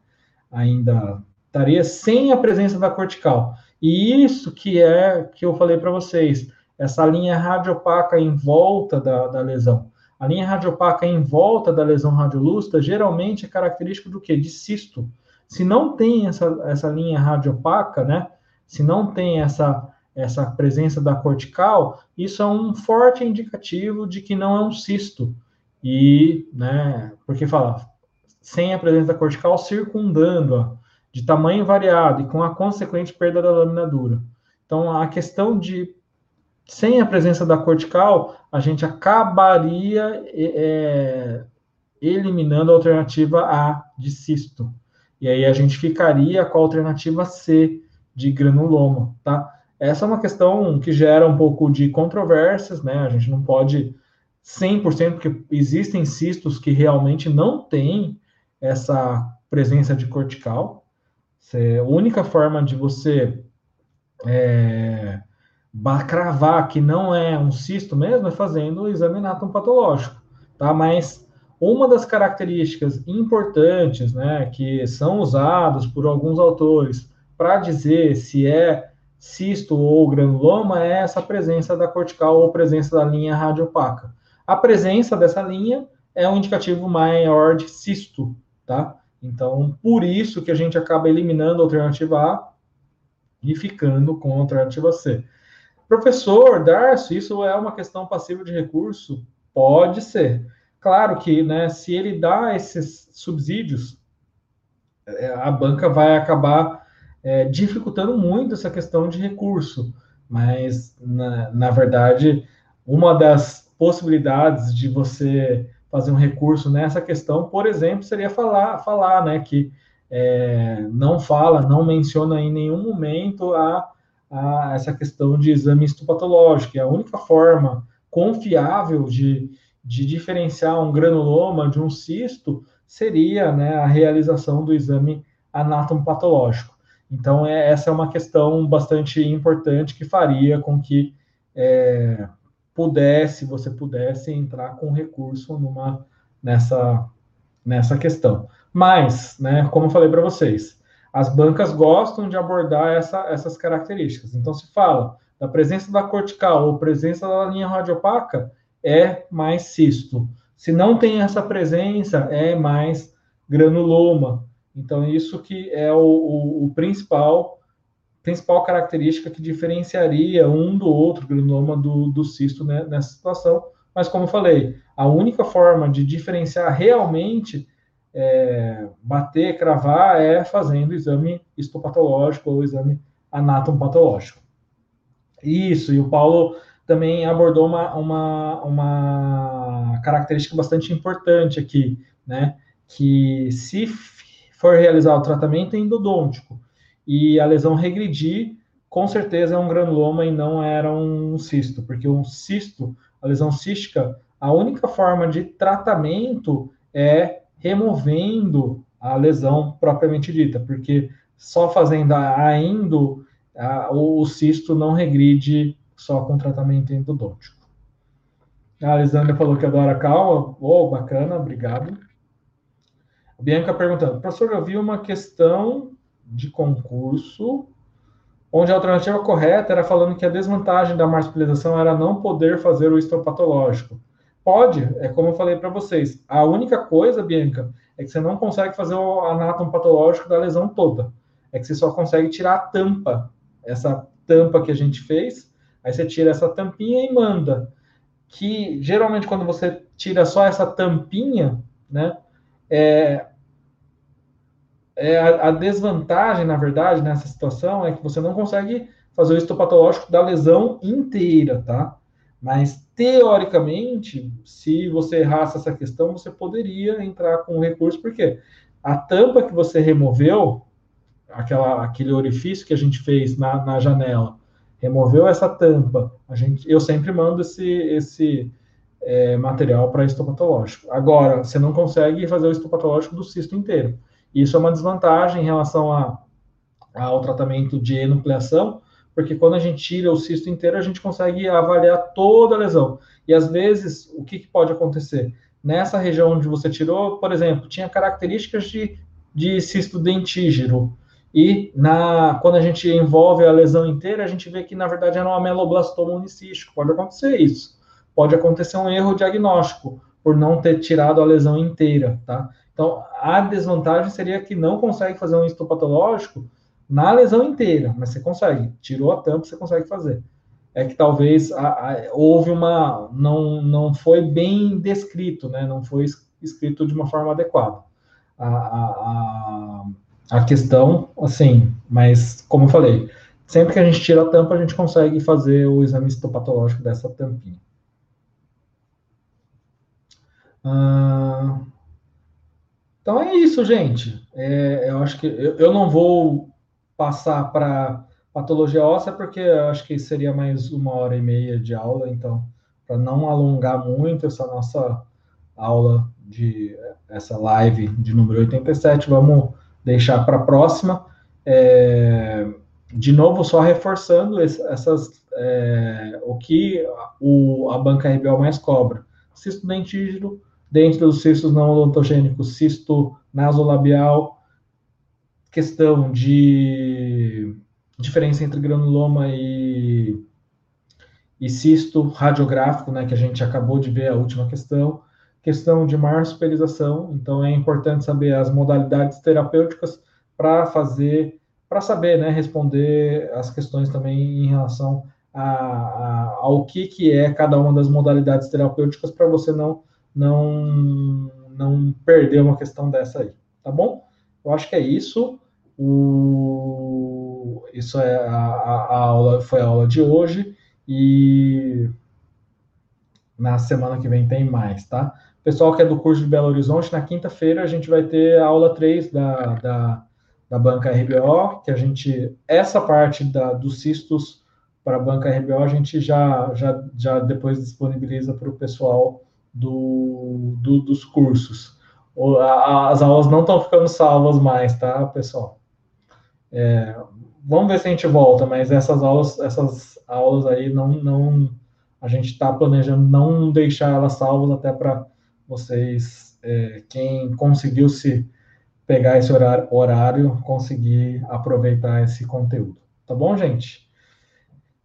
ainda estaria sem a presença da cortical. E isso que é que eu falei para vocês, essa linha radiopaca em volta da, da lesão. A linha radiopaca em volta da lesão radiolúcida geralmente é característico do quê? De cisto. Se não tem essa, essa linha radiopaca, né? Se não tem essa essa presença da cortical, isso é um forte indicativo de que não é um cisto. E, né, porque fala, sem a presença da cortical circundando-a, de tamanho variado e com a consequente perda da lâmina dura. Então, a questão de, sem a presença da cortical, a gente acabaria é, eliminando a alternativa A de cisto. E aí a gente ficaria com a alternativa C de granuloma, tá? Essa é uma questão que gera um pouco de controvérsias, né? A gente não pode 100%, porque existem cistos que realmente não têm essa presença de cortical. a única forma de você é, cravar que não é um cisto mesmo é fazendo o exame patológico, tá? Mas uma das características importantes, né, que são usadas por alguns autores para dizer se é cisto ou granuloma é essa presença da cortical ou presença da linha radiopaca. A presença dessa linha é um indicativo maior de cisto, tá? Então, por isso que a gente acaba eliminando a alternativa A e ficando com a alternativa C. Professor Darcio, isso é uma questão passiva de recurso? Pode ser. Claro que, né, se ele dá esses subsídios, é, a banca vai acabar é, dificultando muito essa questão de recurso. Mas, na, na verdade, uma das possibilidades de você fazer um recurso nessa questão, por exemplo, seria falar, falar né, que é, não fala, não menciona em nenhum momento a, a essa questão de exame histopatológico. É a única forma confiável de, de diferenciar um granuloma de um cisto seria né, a realização do exame anatomopatológico. Então, é, essa é uma questão bastante importante que faria com que é, pudesse, você pudesse entrar com recurso numa, nessa, nessa questão. Mas, né, como eu falei para vocês, as bancas gostam de abordar essa, essas características. Então, se fala da presença da cortical ou presença da linha radiopaca, é mais cisto. Se não tem essa presença, é mais granuloma. Então, isso que é o, o, o principal principal característica que diferenciaria um do outro granuloma do, do cisto né, nessa situação. Mas, como falei, a única forma de diferenciar realmente, é, bater, cravar, é fazendo o exame histopatológico ou exame anatomopatológico. Isso, e o Paulo também abordou uma, uma, uma característica bastante importante aqui, né? Que se for realizar o tratamento endodôntico e a lesão regredir, com certeza é um granuloma e não era um cisto, porque um cisto, a lesão cística, a única forma de tratamento é removendo a lesão propriamente dita, porque só fazendo a endo, a, o cisto não regride só com tratamento endodôntico. A Alisandra falou que adora calma. Oh, bacana, obrigado. Bianca perguntando, professor, eu vi uma questão de concurso onde a alternativa correta era falando que a desvantagem da marsupialização era não poder fazer o histopatológico. Pode, é como eu falei para vocês. A única coisa, Bianca, é que você não consegue fazer o anátomo patológico da lesão toda. É que você só consegue tirar a tampa. Essa tampa que a gente fez, aí você tira essa tampinha e manda. Que geralmente quando você tira só essa tampinha, né, é, é, a, a, desvantagem, na verdade, nessa situação é que você não consegue fazer o histopatológico da lesão inteira, tá? Mas, teoricamente, se você errasse essa questão, você poderia entrar com recurso, porque a tampa que você removeu, aquela, aquele orifício que a gente fez na, na janela, removeu essa tampa, a gente, eu sempre mando esse, esse é, material para histopatológico. Agora, você não consegue fazer o histopatológico do cisto inteiro. Isso é uma desvantagem em relação a, ao tratamento de enucleação, porque quando a gente tira o cisto inteiro, a gente consegue avaliar toda a lesão. E às vezes, o que, que pode acontecer? Nessa região onde você tirou, por exemplo, tinha características de, de cisto dentígero. E na, quando a gente envolve a lesão inteira, a gente vê que na verdade era um ameloblastoma unicístico. Pode acontecer isso. Pode acontecer um erro diagnóstico por não ter tirado a lesão inteira, tá? Então, a desvantagem seria que não consegue fazer um histopatológico na lesão inteira, mas você consegue. Tirou a tampa, você consegue fazer. É que talvez a, a, houve uma. Não, não foi bem descrito, né? não foi escrito de uma forma adequada. A, a, a questão, assim, mas como eu falei, sempre que a gente tira a tampa, a gente consegue fazer o exame histopatológico dessa tampinha. Ah, então é isso, gente. É, eu acho que eu, eu não vou passar para patologia óssea, porque eu acho que seria mais uma hora e meia de aula, então, para não alongar muito essa nossa aula de essa live de número 87, vamos deixar para a próxima. É, de novo, só reforçando essas, é, o que o, a banca RBL mais cobra. Cisto dentígeno, dentro dos cistos não odontogênicos, cisto nasolabial, questão de diferença entre granuloma e, e cisto radiográfico, né, que a gente acabou de ver a última questão, questão de marsupialização, então é importante saber as modalidades terapêuticas para fazer, para saber, né, responder as questões também em relação a, a, ao que, que é cada uma das modalidades terapêuticas para você não não, não perder uma questão dessa aí, tá bom? Eu acho que é isso. O isso é a, a, aula, foi a aula de hoje e na semana que vem tem mais, tá? Pessoal que é do curso de Belo Horizonte, na quinta-feira a gente vai ter a aula 3 da, da, da banca RBO, que a gente, essa parte da, dos cistos para a banca RBO, a gente já, já, já depois disponibiliza para o pessoal do, do, dos cursos. As aulas não estão ficando salvas mais, tá, pessoal? É, vamos ver se a gente volta, mas essas aulas, essas aulas aí não, não a gente está planejando não deixar elas salvas até para vocês, é, quem conseguiu se pegar esse horário, horário, conseguir aproveitar esse conteúdo. Tá bom, gente?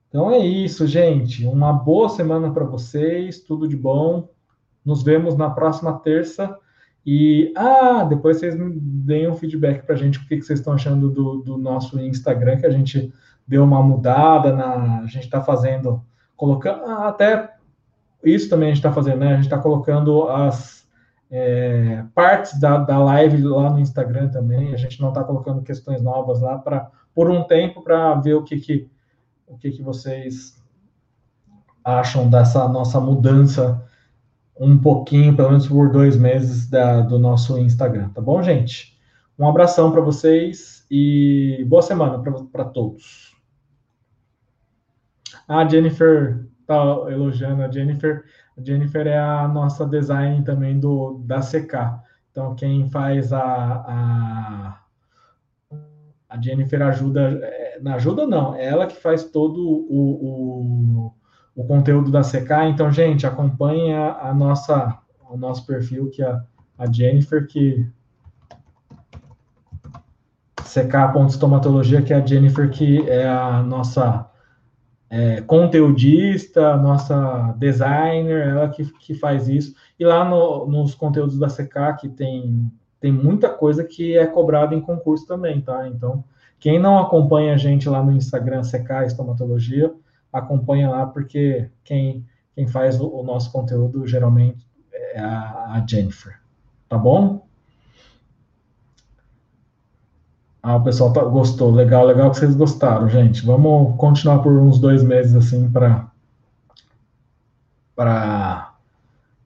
Então é isso, gente. Uma boa semana para vocês, tudo de bom. Nos vemos na próxima terça. E, ah, depois vocês deem um feedback para a gente, o que, vocês estão achando do, do, nosso Instagram, que a gente deu uma mudada, na, a gente está fazendo, colocando, ah, até isso também a gente está fazendo, né? A gente está colocando as é, partes da, da live lá no Instagram também, a gente não está colocando questões novas lá para por um tempo para ver o que, que o que, que vocês acham dessa nossa mudança um pouquinho, pelo menos por dois meses, da, do nosso Instagram, tá bom, gente? Um abração para vocês e boa semana para todos. A Jennifer tá elogiando a Jennifer. A Jennifer é a nossa design também do da CK. Então, quem faz a, a, a Jennifer ajuda, é, não ajuda não, é ela que faz todo o, o o conteúdo da CK. Então, gente, acompanha a nossa, o nosso perfil, que é a Jennifer, que ck.estomatologia, que é a Jennifer, que é a nossa é, conteudista, nossa designer, ela que, que faz isso. E lá no, nos conteúdos da CK, que tem, tem muita coisa que é cobrada em concurso também, tá? Então, quem não acompanha a gente lá no Instagram, CK Estomatologia, acompanha lá, porque quem, quem faz o, o nosso conteúdo geralmente é a, a, Jennifer. Tá bom? Ah, o pessoal tá, gostou. Legal, legal que vocês gostaram, gente. Vamos continuar por uns dois meses assim para para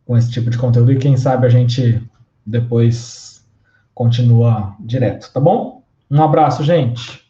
com esse tipo de conteúdo e quem sabe a gente depois continua direto, tá bom? Um abraço, gente.